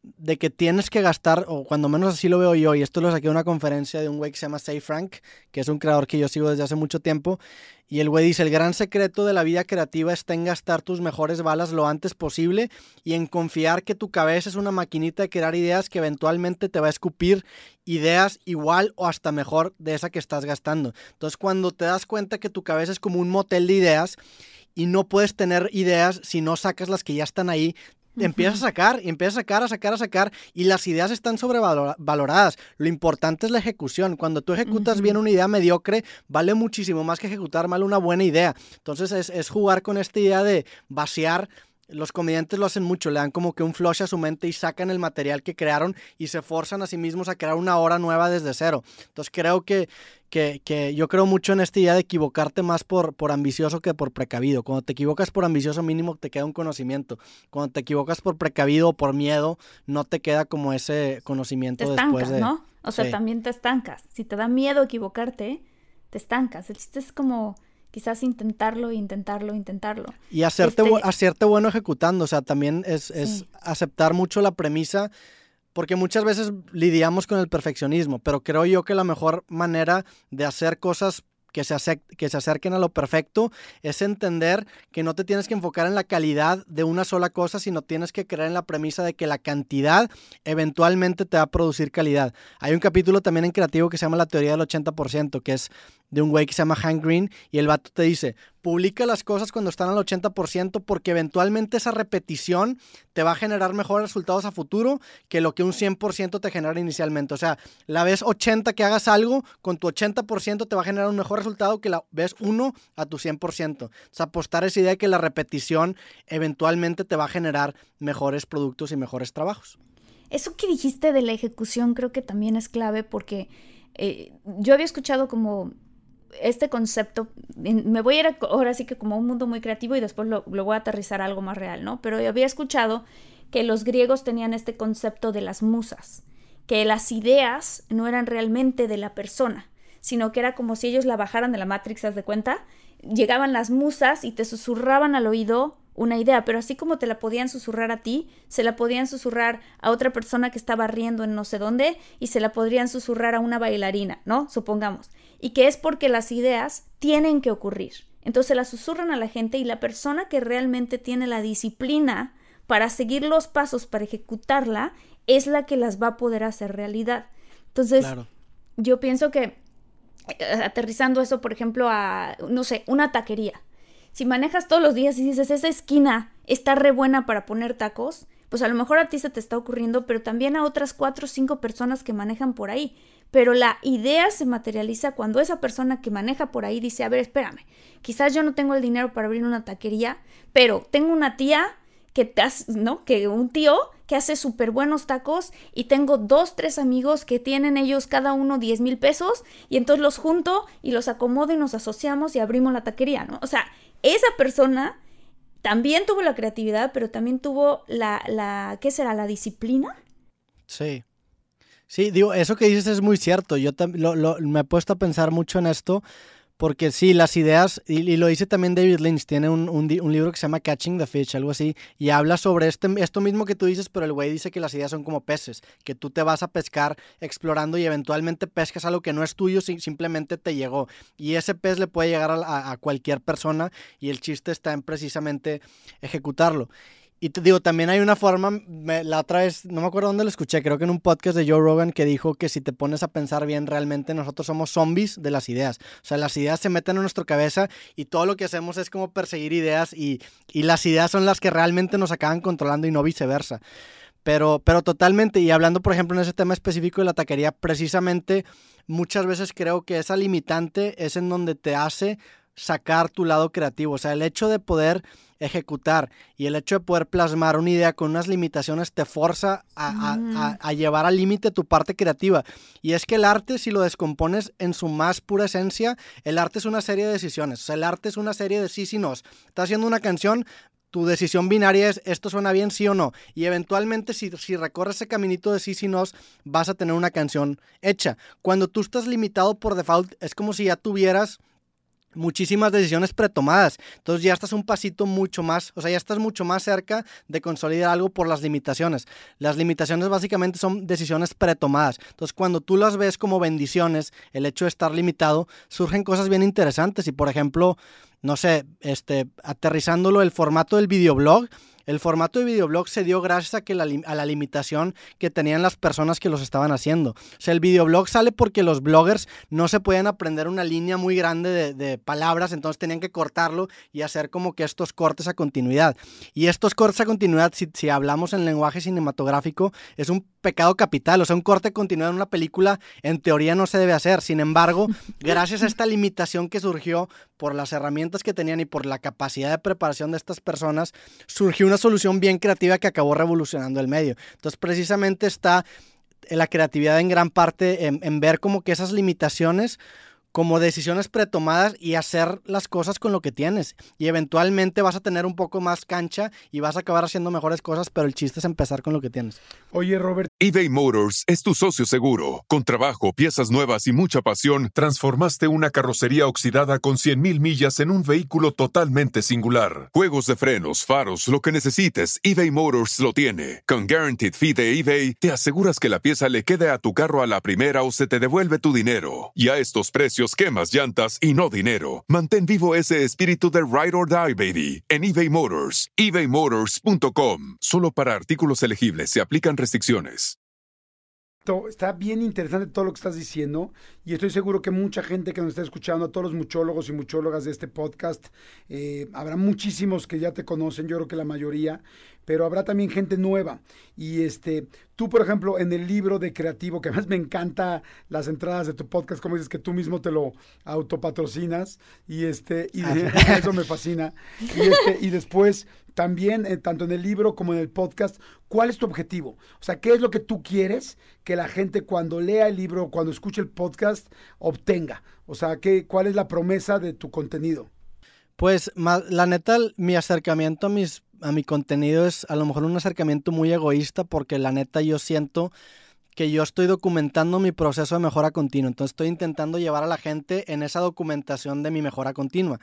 de que tienes que gastar, o cuando menos así lo veo yo, y esto lo saqué de una conferencia de un güey que se llama Say Frank, que es un creador que yo sigo desde hace mucho tiempo, y el güey dice, el gran secreto de la vida creativa está en gastar tus mejores balas lo antes posible y en confiar que tu cabeza es una maquinita de crear ideas que eventualmente te va a escupir ideas igual o hasta mejor de esa que estás gastando. Entonces cuando te das cuenta que tu cabeza es como un motel de ideas, y no puedes tener ideas si no sacas las que ya están ahí, Empiezas a sacar, y empiezas a sacar, a sacar, a sacar, y las ideas están sobrevaloradas. Lo importante es la ejecución. Cuando tú ejecutas bien una idea mediocre, vale muchísimo más que ejecutar mal una buena idea. Entonces es, es jugar con esta idea de vaciar los comediantes lo hacen mucho, le dan como que un flush a su mente y sacan el material que crearon y se forzan a sí mismos a crear una hora nueva desde cero. Entonces creo que, que, que, yo creo mucho en esta idea de equivocarte más por, por ambicioso que por precavido. Cuando te equivocas por ambicioso mínimo te queda un conocimiento. Cuando te equivocas por precavido o por miedo, no te queda como ese conocimiento te después de... ¿no? O sea, también te estancas. Si te da miedo equivocarte, te estancas. El chiste es como quizás intentarlo, intentarlo, intentarlo. Y hacerte, este hacerte bueno ejecutando, o sea, también es, es aceptar mucho la premisa, porque muchas veces lidiamos con el perfeccionismo, pero creo yo que la mejor manera de hacer cosas que se, que se acerquen a lo perfecto es entender que no te tienes que enfocar en la calidad de una sola cosa, sino tienes que creer en la premisa de que la cantidad eventualmente te va a producir calidad. Hay un capítulo también en creativo que se llama la teoría del 80%, que es de un güey que se llama Hank Green y el vato te dice, publica las cosas cuando están al 80% porque eventualmente esa repetición te va a generar mejores resultados a futuro que lo que un 100% te genera inicialmente. O sea, la vez 80 que hagas algo, con tu 80% te va a generar un mejor resultado que la vez 1 a tu 100%. O apostar esa idea de que la repetición eventualmente te va a generar mejores productos y mejores trabajos. Eso que dijiste de la ejecución creo que también es clave porque eh, yo había escuchado como este concepto, me voy a ir ahora sí que como un mundo muy creativo y después lo, voy a aterrizar a algo más real, ¿no? Pero había escuchado que los griegos tenían este concepto de las musas, que las ideas no eran realmente de la persona, sino que era como si ellos la bajaran de la Matrix, ¿haz de cuenta? Llegaban las musas y te susurraban al oído una idea, pero así como te la podían susurrar a ti, se la podían susurrar a otra persona que estaba riendo en no sé dónde y se la podrían susurrar a una bailarina, ¿no? Supongamos y que es porque las ideas tienen que ocurrir. Entonces las susurran a la gente y la persona que realmente tiene la disciplina para seguir los pasos para ejecutarla, es la que las va a poder hacer realidad. Entonces, yo pienso que eh, aterrizando eso, por ejemplo, a, no sé, una taquería. Si manejas todos los días y dices, esa esquina está re buena para poner tacos, pues a lo mejor a ti se te está ocurriendo, pero también a otras cuatro o cinco personas que manejan por ahí. Pero la idea se materializa cuando esa persona que maneja por ahí dice, a ver, espérame, quizás yo no tengo el dinero para abrir una taquería, pero tengo una tía que te hace, ¿no? Que un tío que hace súper buenos tacos y tengo dos, tres amigos que tienen ellos cada uno 10 mil pesos y entonces los junto y los acomodo y nos asociamos y abrimos la taquería, ¿no? O sea, esa persona también tuvo la creatividad, pero también tuvo la, la ¿qué será? La disciplina. Sí. Sí, digo, eso que dices es muy cierto. Yo lo, me he puesto a pensar mucho en esto, porque sí, las ideas, y, lo dice también David Lynch, tiene un, un, libro que se llama Catching the Fish, algo así, y habla sobre este, esto mismo que tú dices, pero el güey dice que las ideas son como peces, que tú te vas a pescar explorando y eventualmente pescas algo que no es tuyo, simplemente te llegó. Y ese pez le puede llegar a, a cualquier persona y el chiste está en precisamente ejecutarlo. Y te digo, también hay una forma, la otra vez, no me acuerdo dónde lo escuché, creo que en un podcast de Joe Rogan que dijo que si te pones a pensar bien, realmente nosotros somos zombies de las ideas. O sea, las ideas se meten en nuestra cabeza y todo lo que hacemos es como perseguir ideas y, y las ideas son las que realmente nos acaban controlando y no viceversa. Pero, pero totalmente, y hablando por ejemplo en ese tema específico de la taquería, precisamente muchas veces creo que esa limitante es en donde te hace sacar tu lado creativo. O sea, el hecho de poder ejecutar y el hecho de poder plasmar una idea con unas limitaciones te forza a, mm. llevar al límite tu parte creativa. Y es que el arte, si lo descompones en su más pura esencia, el arte es una serie de decisiones. O sea, el arte es una serie de sí y no. Estás haciendo una canción, tu decisión binaria es esto suena bien, sí o no. Y eventualmente si, si recorres ese caminito de sí y no, vas a tener una canción hecha. Cuando tú estás limitado por default, es como si ya tuvieras muchísimas decisiones pretomadas. Entonces ya estás un pasito mucho más, o sea, ya estás mucho más cerca de consolidar algo por las limitaciones. Las limitaciones básicamente son decisiones pretomadas. Entonces cuando tú las ves como bendiciones, el hecho de estar limitado, surgen cosas bien interesantes y por ejemplo, no sé, este, aterrizándolo el formato del videoblog, el formato de videoblog se dio gracias a, que la, a la limitación que tenían las personas que los estaban haciendo. O sea, el videoblog sale porque los bloggers no se pueden aprender una línea muy grande de, palabras, entonces tenían que cortarlo y hacer como que estos cortes a continuidad. Y estos cortes a continuidad, si hablamos en lenguaje cinematográfico, es un pecado capital. O sea, un corte a continuidad en una película en teoría no se debe hacer. Sin embargo, gracias a esta limitación que surgió por las herramientas que tenían y por la capacidad de preparación de estas personas, surgió una solución bien creativa que acabó revolucionando el medio. Entonces, precisamente está la creatividad en gran parte en, en ver como que esas limitaciones como decisiones pretomadas y hacer las cosas con lo que tienes. Y eventualmente vas a tener un poco más cancha y vas a acabar haciendo mejores cosas, pero el chiste es empezar con lo que tienes. Oye, Robert. eBay Motors es tu socio seguro. Con trabajo, piezas nuevas y mucha pasión, transformaste una carrocería oxidada con 100.000 millas en un vehículo totalmente singular. Juegos de frenos, faros, lo que necesites, eBay Motors lo tiene. Con Guaranteed Fee de eBay, te aseguras que la pieza le quede a tu carro a la primera o se te devuelve tu dinero. Y a estos precios, quemas llantas y no dinero. Mantén vivo ese espíritu de Ride or Die, baby, en eBay Motors. ebaymotors.com. Solo para artículos elegibles se aplican restricciones. Está bien interesante todo lo que estás diciendo y estoy seguro que mucha gente que nos está escuchando, a todos los muchólogos y muchólogas de este podcast, eh, habrá muchísimos que ya te conocen, yo creo que la mayoría, pero habrá también gente nueva. Y este, tú, por ejemplo, en el libro de creativo, que además me encanta las entradas de tu podcast, como dices que tú mismo te lo autopatrocinas, y este, y eso me fascina. Y, este, y después, también, eh, tanto en el libro como en el podcast, ¿cuál es tu objetivo? O sea, ¿qué es lo que tú quieres que la gente cuando lea el libro, cuando escuche el podcast, obtenga? O sea, ¿qué, ¿cuál es la promesa de tu contenido? Pues la neta, mi acercamiento a mis a mi contenido es a lo mejor un acercamiento muy egoísta porque la neta yo siento que yo estoy documentando mi proceso de mejora continua. Entonces estoy intentando llevar a la gente en esa documentación de mi mejora continua.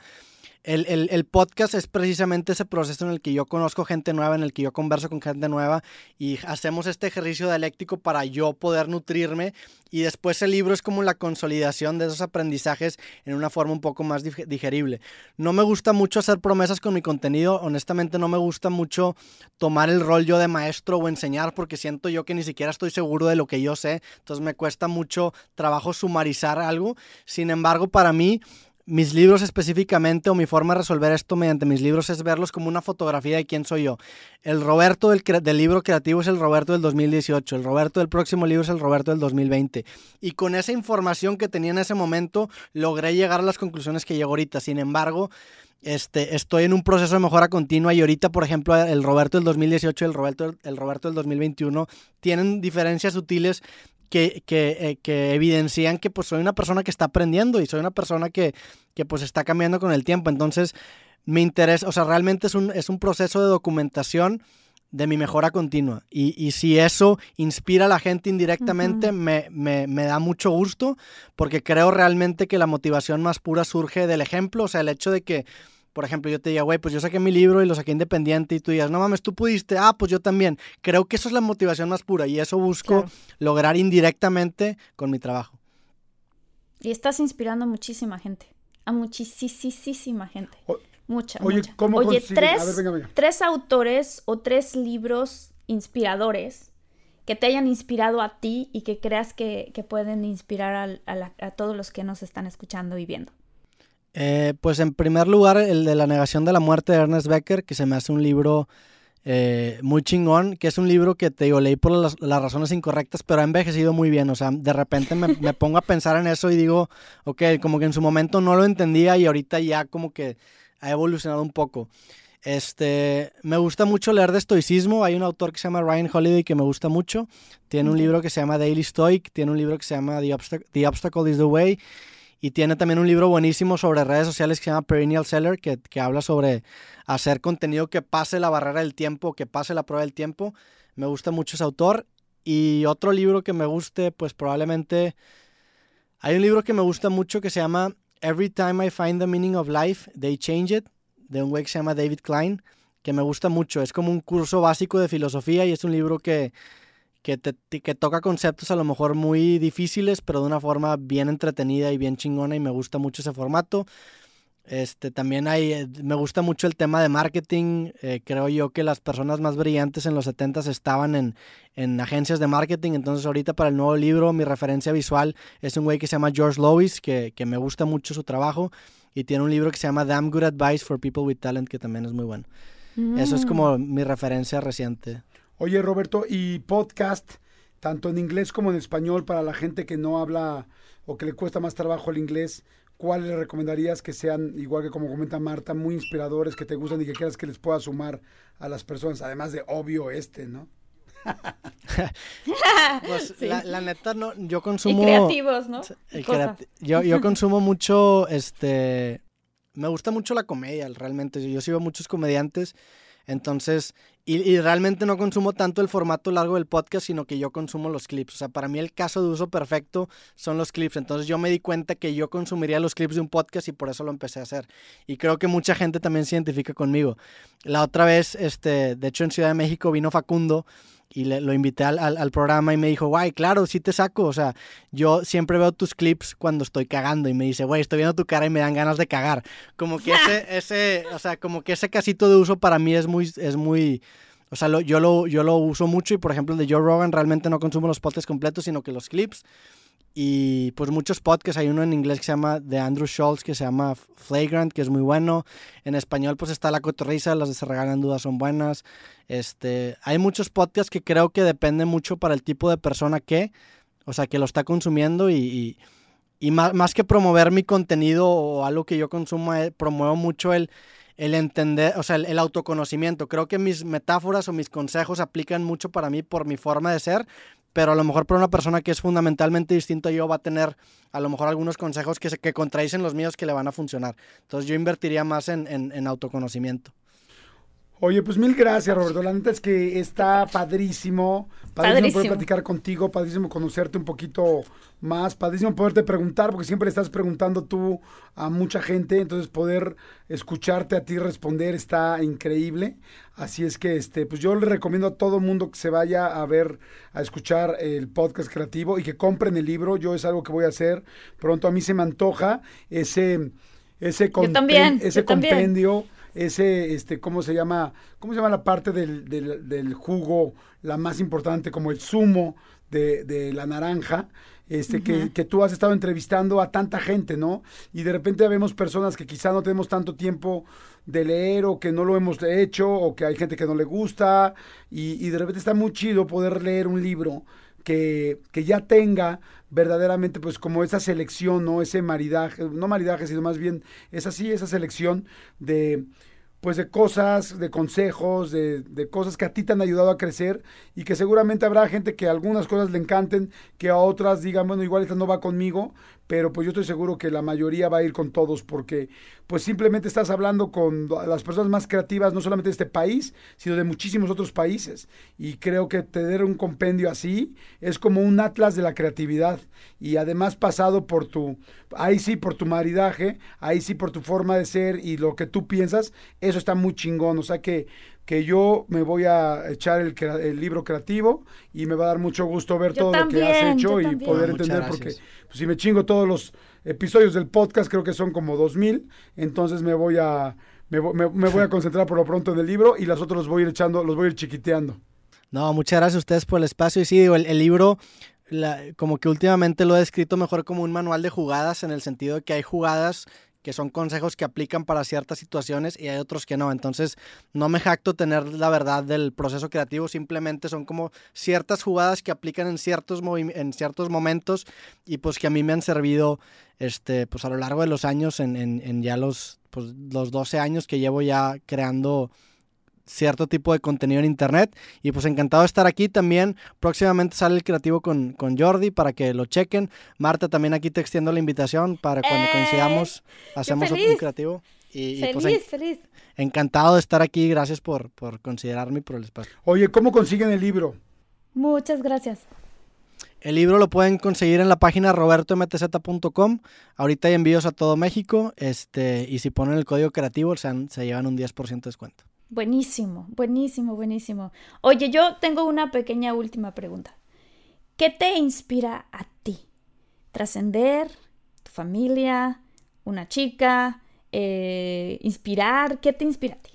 El, el, podcast es precisamente ese proceso en el que yo conozco gente nueva, en el que yo converso con gente nueva y hacemos este ejercicio dialéctico para yo poder nutrirme y después el libro es como la consolidación de esos aprendizajes en una forma un poco más digerible. No me gusta mucho hacer promesas con mi contenido, honestamente no me gusta mucho tomar el rol yo de maestro o enseñar porque siento yo que ni siquiera estoy seguro de lo que yo sé, entonces me cuesta mucho trabajo sumarizar algo. Sin embargo, para mí mis libros específicamente o mi forma de resolver esto mediante mis libros es verlos como una fotografía de quién soy yo. El Roberto del, libro creativo es el Roberto del 2018, el Roberto del próximo libro es el Roberto del 2020. Y con esa información que tenía en ese momento logré llegar a las conclusiones que llego ahorita. Sin embargo, este, estoy en un proceso de mejora continua y ahorita, por ejemplo, el Roberto del 2018 y el Roberto, el Roberto del 2021 tienen diferencias sutiles que, que, eh, que, evidencian que pues soy una persona que está aprendiendo y soy una persona que, que pues está cambiando con el tiempo. Entonces, me interesa, o sea, realmente es un, es un proceso de documentación de mi mejora continua. Y, y si eso inspira a la gente indirectamente, me, me, me, da mucho gusto, porque creo realmente que la motivación más pura surge del ejemplo, o sea, el hecho de que por ejemplo, yo te diga, güey, pues yo saqué mi libro y lo saqué independiente y tú digas, no mames, tú pudiste, ah, pues yo también. Creo que eso es la motivación más pura y eso busco lograr indirectamente con mi trabajo. Y estás inspirando a muchísima gente, a muchísima gente. mucha, oye, mucha. ¿cómo oye, tres, tres autores o tres libros inspiradores que te hayan inspirado a ti y que creas que, pueden inspirar a, a todos los que nos están escuchando y viendo. Eh, pues en primer lugar, el de la negación de la muerte de Ernest Becker, que se me hace un libro eh, muy chingón, que es un libro que te digo, leí por las, razones incorrectas, pero ha envejecido muy bien. O sea, de repente me, me, pongo a pensar en eso y digo, ok, como que en su momento no lo entendía y ahorita ya como que ha evolucionado un poco. Este, me gusta mucho leer de estoicismo. Hay un autor que se llama Ryan Holiday que me gusta mucho. Tiene un libro que se llama Daily Stoic, tiene un libro que se llama The, the Obstacle is the Way y tiene también un libro buenísimo sobre redes sociales que se llama Perennial Seller, que, que habla sobre hacer contenido que pase la barrera del tiempo, que pase la prueba del tiempo. Me gusta mucho ese autor. Y otro libro que me guste, pues probablemente... Hay un libro que me gusta mucho que se llama Every Time I Find the Meaning of Life, They Change It, de un güey que se llama David Klein, que me gusta mucho. Es como un curso básico de filosofía y es un libro que que, te, que toca conceptos a lo mejor muy difíciles, pero de una forma bien entretenida y bien chingona y me gusta mucho ese formato. Este, también hay, eh, me gusta mucho el tema de marketing. Eh, creo yo que las personas más brillantes en los 70 estaban en, en, agencias de marketing. Entonces, ahorita para el nuevo libro, mi referencia visual es un güey que se llama George Lois, que, que, me gusta mucho su trabajo. Y tiene un libro que se llama Damn Good Advice for People with Talent, que también es muy bueno. Eso es como mm. mi referencia reciente. Oye, Roberto, ¿y podcast, tanto en inglés como en español, para la gente que no habla o que le cuesta más trabajo el inglés, ¿cuáles le recomendarías que sean, igual que como comenta Marta, muy inspiradores, que te gustan y que quieras que les pueda sumar a las personas? Además de obvio este, ¿no? pues la, neta no, yo consumo. Y creativos, ¿no? yo, yo consumo mucho, este. Me gusta mucho la comedia, realmente. Yo sigo muchos comediantes. Entonces, y, realmente no consumo tanto el formato largo del podcast, sino que yo consumo los clips. O sea, para mí el caso de uso perfecto son los clips. Entonces yo me di cuenta que yo consumiría los clips de un podcast y por eso lo empecé a hacer. Y creo que mucha gente también se identifica conmigo. La otra vez, este, de hecho en Ciudad de México vino Facundo y le, lo invité al, al, programa y me dijo, guay, claro, sí te saco. O sea, yo siempre veo tus clips cuando estoy cagando y me dice, güey, estoy viendo tu cara y me dan ganas de cagar. Como que ese, ese, o sea, como que ese casito de uso para mí es muy, es muy, o sea, yo, lo, yo lo uso mucho y por ejemplo el de Joe Rogan realmente no consumo los podcasts completos, sino que los clips. Y pues muchos podcasts, hay uno en inglés que se llama de Andrew Schultz que se llama Flagrant, que es muy bueno. En español pues está La Cotorrisa, las de Se Regalan Dudas son buenas. Este, hay muchos podcasts que creo que dependen mucho para el tipo de persona que, o sea, que lo está consumiendo y, y, más, más, que promover mi contenido o algo que yo consumo, eh, promuevo mucho el, el entender, o sea, el, el, autoconocimiento. Creo que mis metáforas o mis consejos aplican mucho para mí por mi forma de ser, pero a lo mejor para una persona que es fundamentalmente distinta yo va a tener a lo mejor algunos consejos que, que contradicen los míos que le van a funcionar. Entonces yo invertiría más en, en, autoconocimiento. Oye, pues mil gracias, Roberto. La neta es que está padrísimo. Padrísimo, Padrísimo. poder platicar contigo, padrísimo conocerte un poquito más, padrísimo poderte preguntar, porque siempre estás preguntando tú a mucha gente, entonces poder escucharte a ti responder está increíble. Así es que este, pues yo le recomiendo a todo mundo que se vaya a ver, a escuchar el podcast creativo y que compren el libro. Yo es algo que voy a hacer. Pronto a mí se me antoja ese, ese, compen- también, ese también. Ese, este, ¿cómo se llama? ¿Cómo se llama la parte del, del, del jugo, la más importante, como el zumo de, de la naranja? Este, que, que tú has estado entrevistando a tanta gente, ¿no? Y de repente vemos personas que quizá no tenemos tanto tiempo de leer o que no lo hemos hecho o que hay gente que no le gusta y, y de repente está muy chido poder leer un libro que, que ya tenga verdaderamente pues como esa selección, ¿no? Ese maridaje, no maridaje, sino más bien es así, esa selección de pues de cosas, de consejos, de, de cosas que a ti te han ayudado a crecer y que seguramente habrá gente que algunas cosas le encanten, que a otras digan, bueno, igual esta no va conmigo, pero pues yo estoy seguro que la mayoría va a ir con todos porque pues simplemente estás hablando con las personas más creativas, no solamente de este país, sino de muchísimos otros países. Y creo que tener un compendio así es como un atlas de la creatividad y además pasado por tu, ahí sí por tu maridaje, ahí sí por tu forma de ser y lo que tú piensas, eso está muy chingón. O sea que, que yo me voy a echar el, libro creativo y me va a dar mucho gusto ver Yo todo lo que has hecho y también. poder muchas entender gracias. porque pues, si me chingo todos los episodios del podcast, creo que son como dos mil, entonces me voy a me, vo- me- me voy a concentrar por lo pronto en el libro y los otros los voy a ir echando, los voy a ir chiquiteando. No, muchas gracias a ustedes por el espacio. Y sí, digo, el, el libro, la- como que últimamente lo he escrito mejor como un manual de jugadas, en el sentido de que hay jugadas que son consejos que aplican para ciertas situaciones y hay otros que no. Entonces, no me jacto tener la verdad del proceso creativo, simplemente son como ciertas jugadas que aplican en ciertos, en ciertos momentos y pues que a mí me han servido este, pues a lo largo de los años, en, en- en ya los, pues, los 12 años que llevo ya creando cierto tipo de contenido en internet. Y pues encantado de estar aquí también. Próximamente sale el creativo con, con Jordi para que lo chequen. Marta, también aquí te extiendo la invitación para cuando ¡Eh! coincidamos, hacemos un feliz! creativo. Y, y, Feliz, pues en- feliz. encantado de estar aquí. Gracias por, por considerarme y por el espacio. Oye, ¿cómo consiguen el libro? Muchas gracias. El libro lo pueden conseguir en la página robertomtz.com. Ahorita hay envíos a todo México. Este, y si ponen el código creativo, se, han- se llevan un 10% de descuento. Buenísimo, buenísimo, buenísimo. Oye, yo tengo una pequeña última pregunta. ¿Qué te inspira a ti? ¿Trascender? ¿Tu familia? ¿Una chica? Eh, ¿Inspirar? ¿Qué te inspira a ti?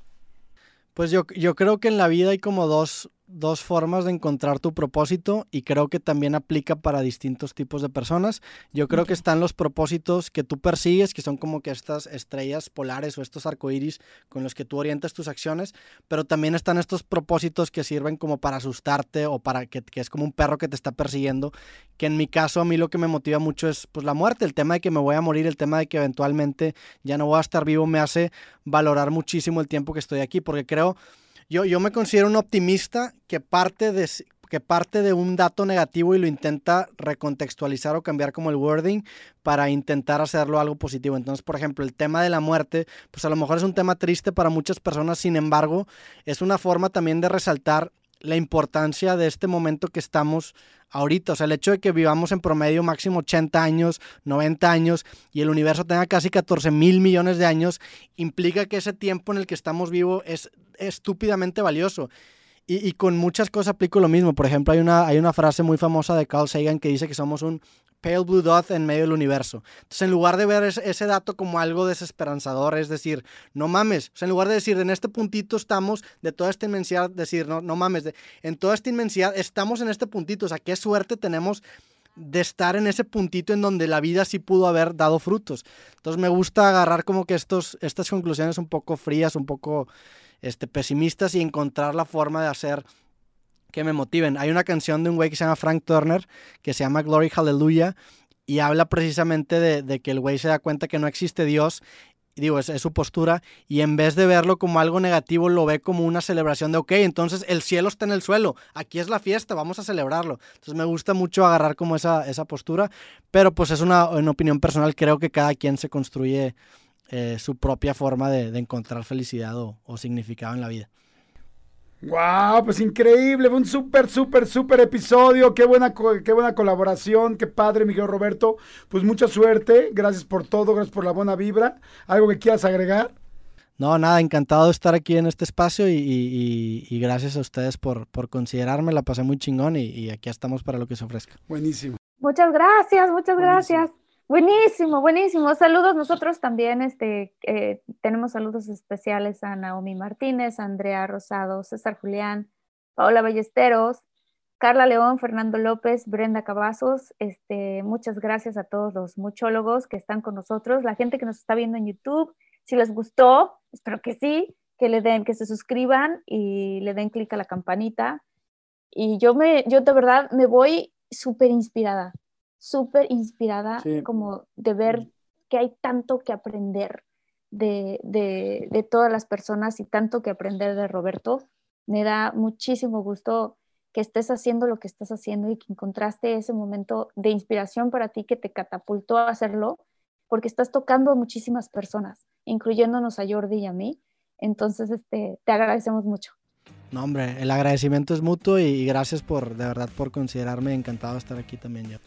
Pues yo, yo creo que en la vida hay como dos, dos formas de encontrar tu propósito y creo que también aplica para distintos tipos de personas. Yo creo que están los propósitos que tú persigues, que son como que estas estrellas polares o estos arcoíris con los que tú orientas tus acciones, pero también están estos propósitos que sirven como para asustarte o para que, que es como un perro que te está persiguiendo, que en mi caso a mí lo que me motiva mucho es pues la muerte, el tema de que me voy a morir, el tema de que eventualmente ya no voy a estar vivo me hace valorar muchísimo el tiempo que estoy aquí, porque creo, yo, yo me considero un optimista que parte de, que parte de un dato negativo y lo intenta recontextualizar o cambiar como el wording para intentar hacerlo algo positivo. Entonces, por ejemplo, el tema de la muerte, pues a lo mejor es un tema triste para muchas personas, sin embargo, es una forma también de resaltar la importancia de este momento que estamos ahorita. O sea, el hecho de que vivamos en promedio máximo 80 años, 90 años y el universo tenga casi 14 mil millones de años, implica que ese tiempo en el que estamos vivos es estúpidamente valioso. Y, y con muchas cosas aplico lo mismo. Por ejemplo, hay una, hay una frase muy famosa de Carl Sagan que dice que somos un pale blue dot en medio del universo. Entonces, en lugar de ver ese, dato como algo desesperanzador, es decir, no mames, o sea, en lugar de decir, en este puntito estamos de toda esta inmensidad, decir, no, no mames, de, en toda esta inmensidad estamos en este puntito, o sea, qué suerte tenemos de estar en ese puntito en donde la vida sí pudo haber dado frutos. Entonces me gusta agarrar como que estos, estas conclusiones un poco frías, un poco este, pesimistas y encontrar la forma de hacer que me motiven. Hay una canción de un güey que se llama Frank Turner que se llama Glory Hallelujah y habla precisamente de, que el güey se da cuenta que no existe Dios digo, es, su postura, y en vez de verlo como algo negativo, lo ve como una celebración de, ok, entonces el cielo está en el suelo, aquí es la fiesta, vamos a celebrarlo. Entonces me gusta mucho agarrar como esa, esa postura, pero pues es una, una opinión personal, creo que cada quien se construye eh, su propia forma de, encontrar felicidad o significado en la vida. Wow, pues increíble, fue un súper, súper, súper episodio, qué buena, qué buena colaboración, qué padre, Miguel Roberto, pues mucha suerte, gracias por todo, gracias por la buena vibra, algo que quieras agregar. No, nada, encantado de estar aquí en este espacio y, gracias a ustedes por, por, considerarme, la pasé muy chingón y, aquí estamos para lo que se ofrezca. Buenísimo. Muchas gracias, muchas gracias. Buenísimo, buenísimo. Saludos nosotros también. Este, eh, tenemos saludos especiales a Naomi Martínez, Andrea Rosado, César Julián, Paola Ballesteros, Carla León, Fernando López, Brenda Cavazos. Este, muchas gracias a todos los muchólogos que están con nosotros, la gente que nos está viendo en YouTube. Si les gustó, espero que sí, que le den, que se suscriban y le den clic a la campanita. Y yo me, yo de verdad me voy súper inspirada súper inspirada como de ver mm. que hay tanto que aprender de, de, todas las personas y tanto que aprender de Roberto. Me da muchísimo gusto que estés haciendo lo que estás haciendo y que encontraste ese momento de inspiración para ti que te catapultó a hacerlo, porque estás tocando a muchísimas personas, incluyéndonos a Jordi y a mí. Entonces, este, te agradecemos mucho. No, hombre, el agradecimiento es mutuo y gracias por, de verdad, por considerarme. Encantado de estar aquí también yo.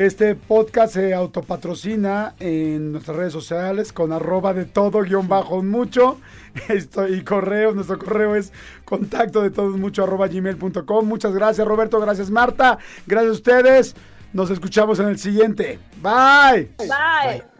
Este podcast se autopatrocina en nuestras redes sociales con arroba de todo guion bajo mucho. Esto, y correo, nuestro correo es contacto de todos mucho arroba gmail.com. Muchas gracias Roberto, gracias Marta, gracias a ustedes. Nos escuchamos en el siguiente. Bye. Bye.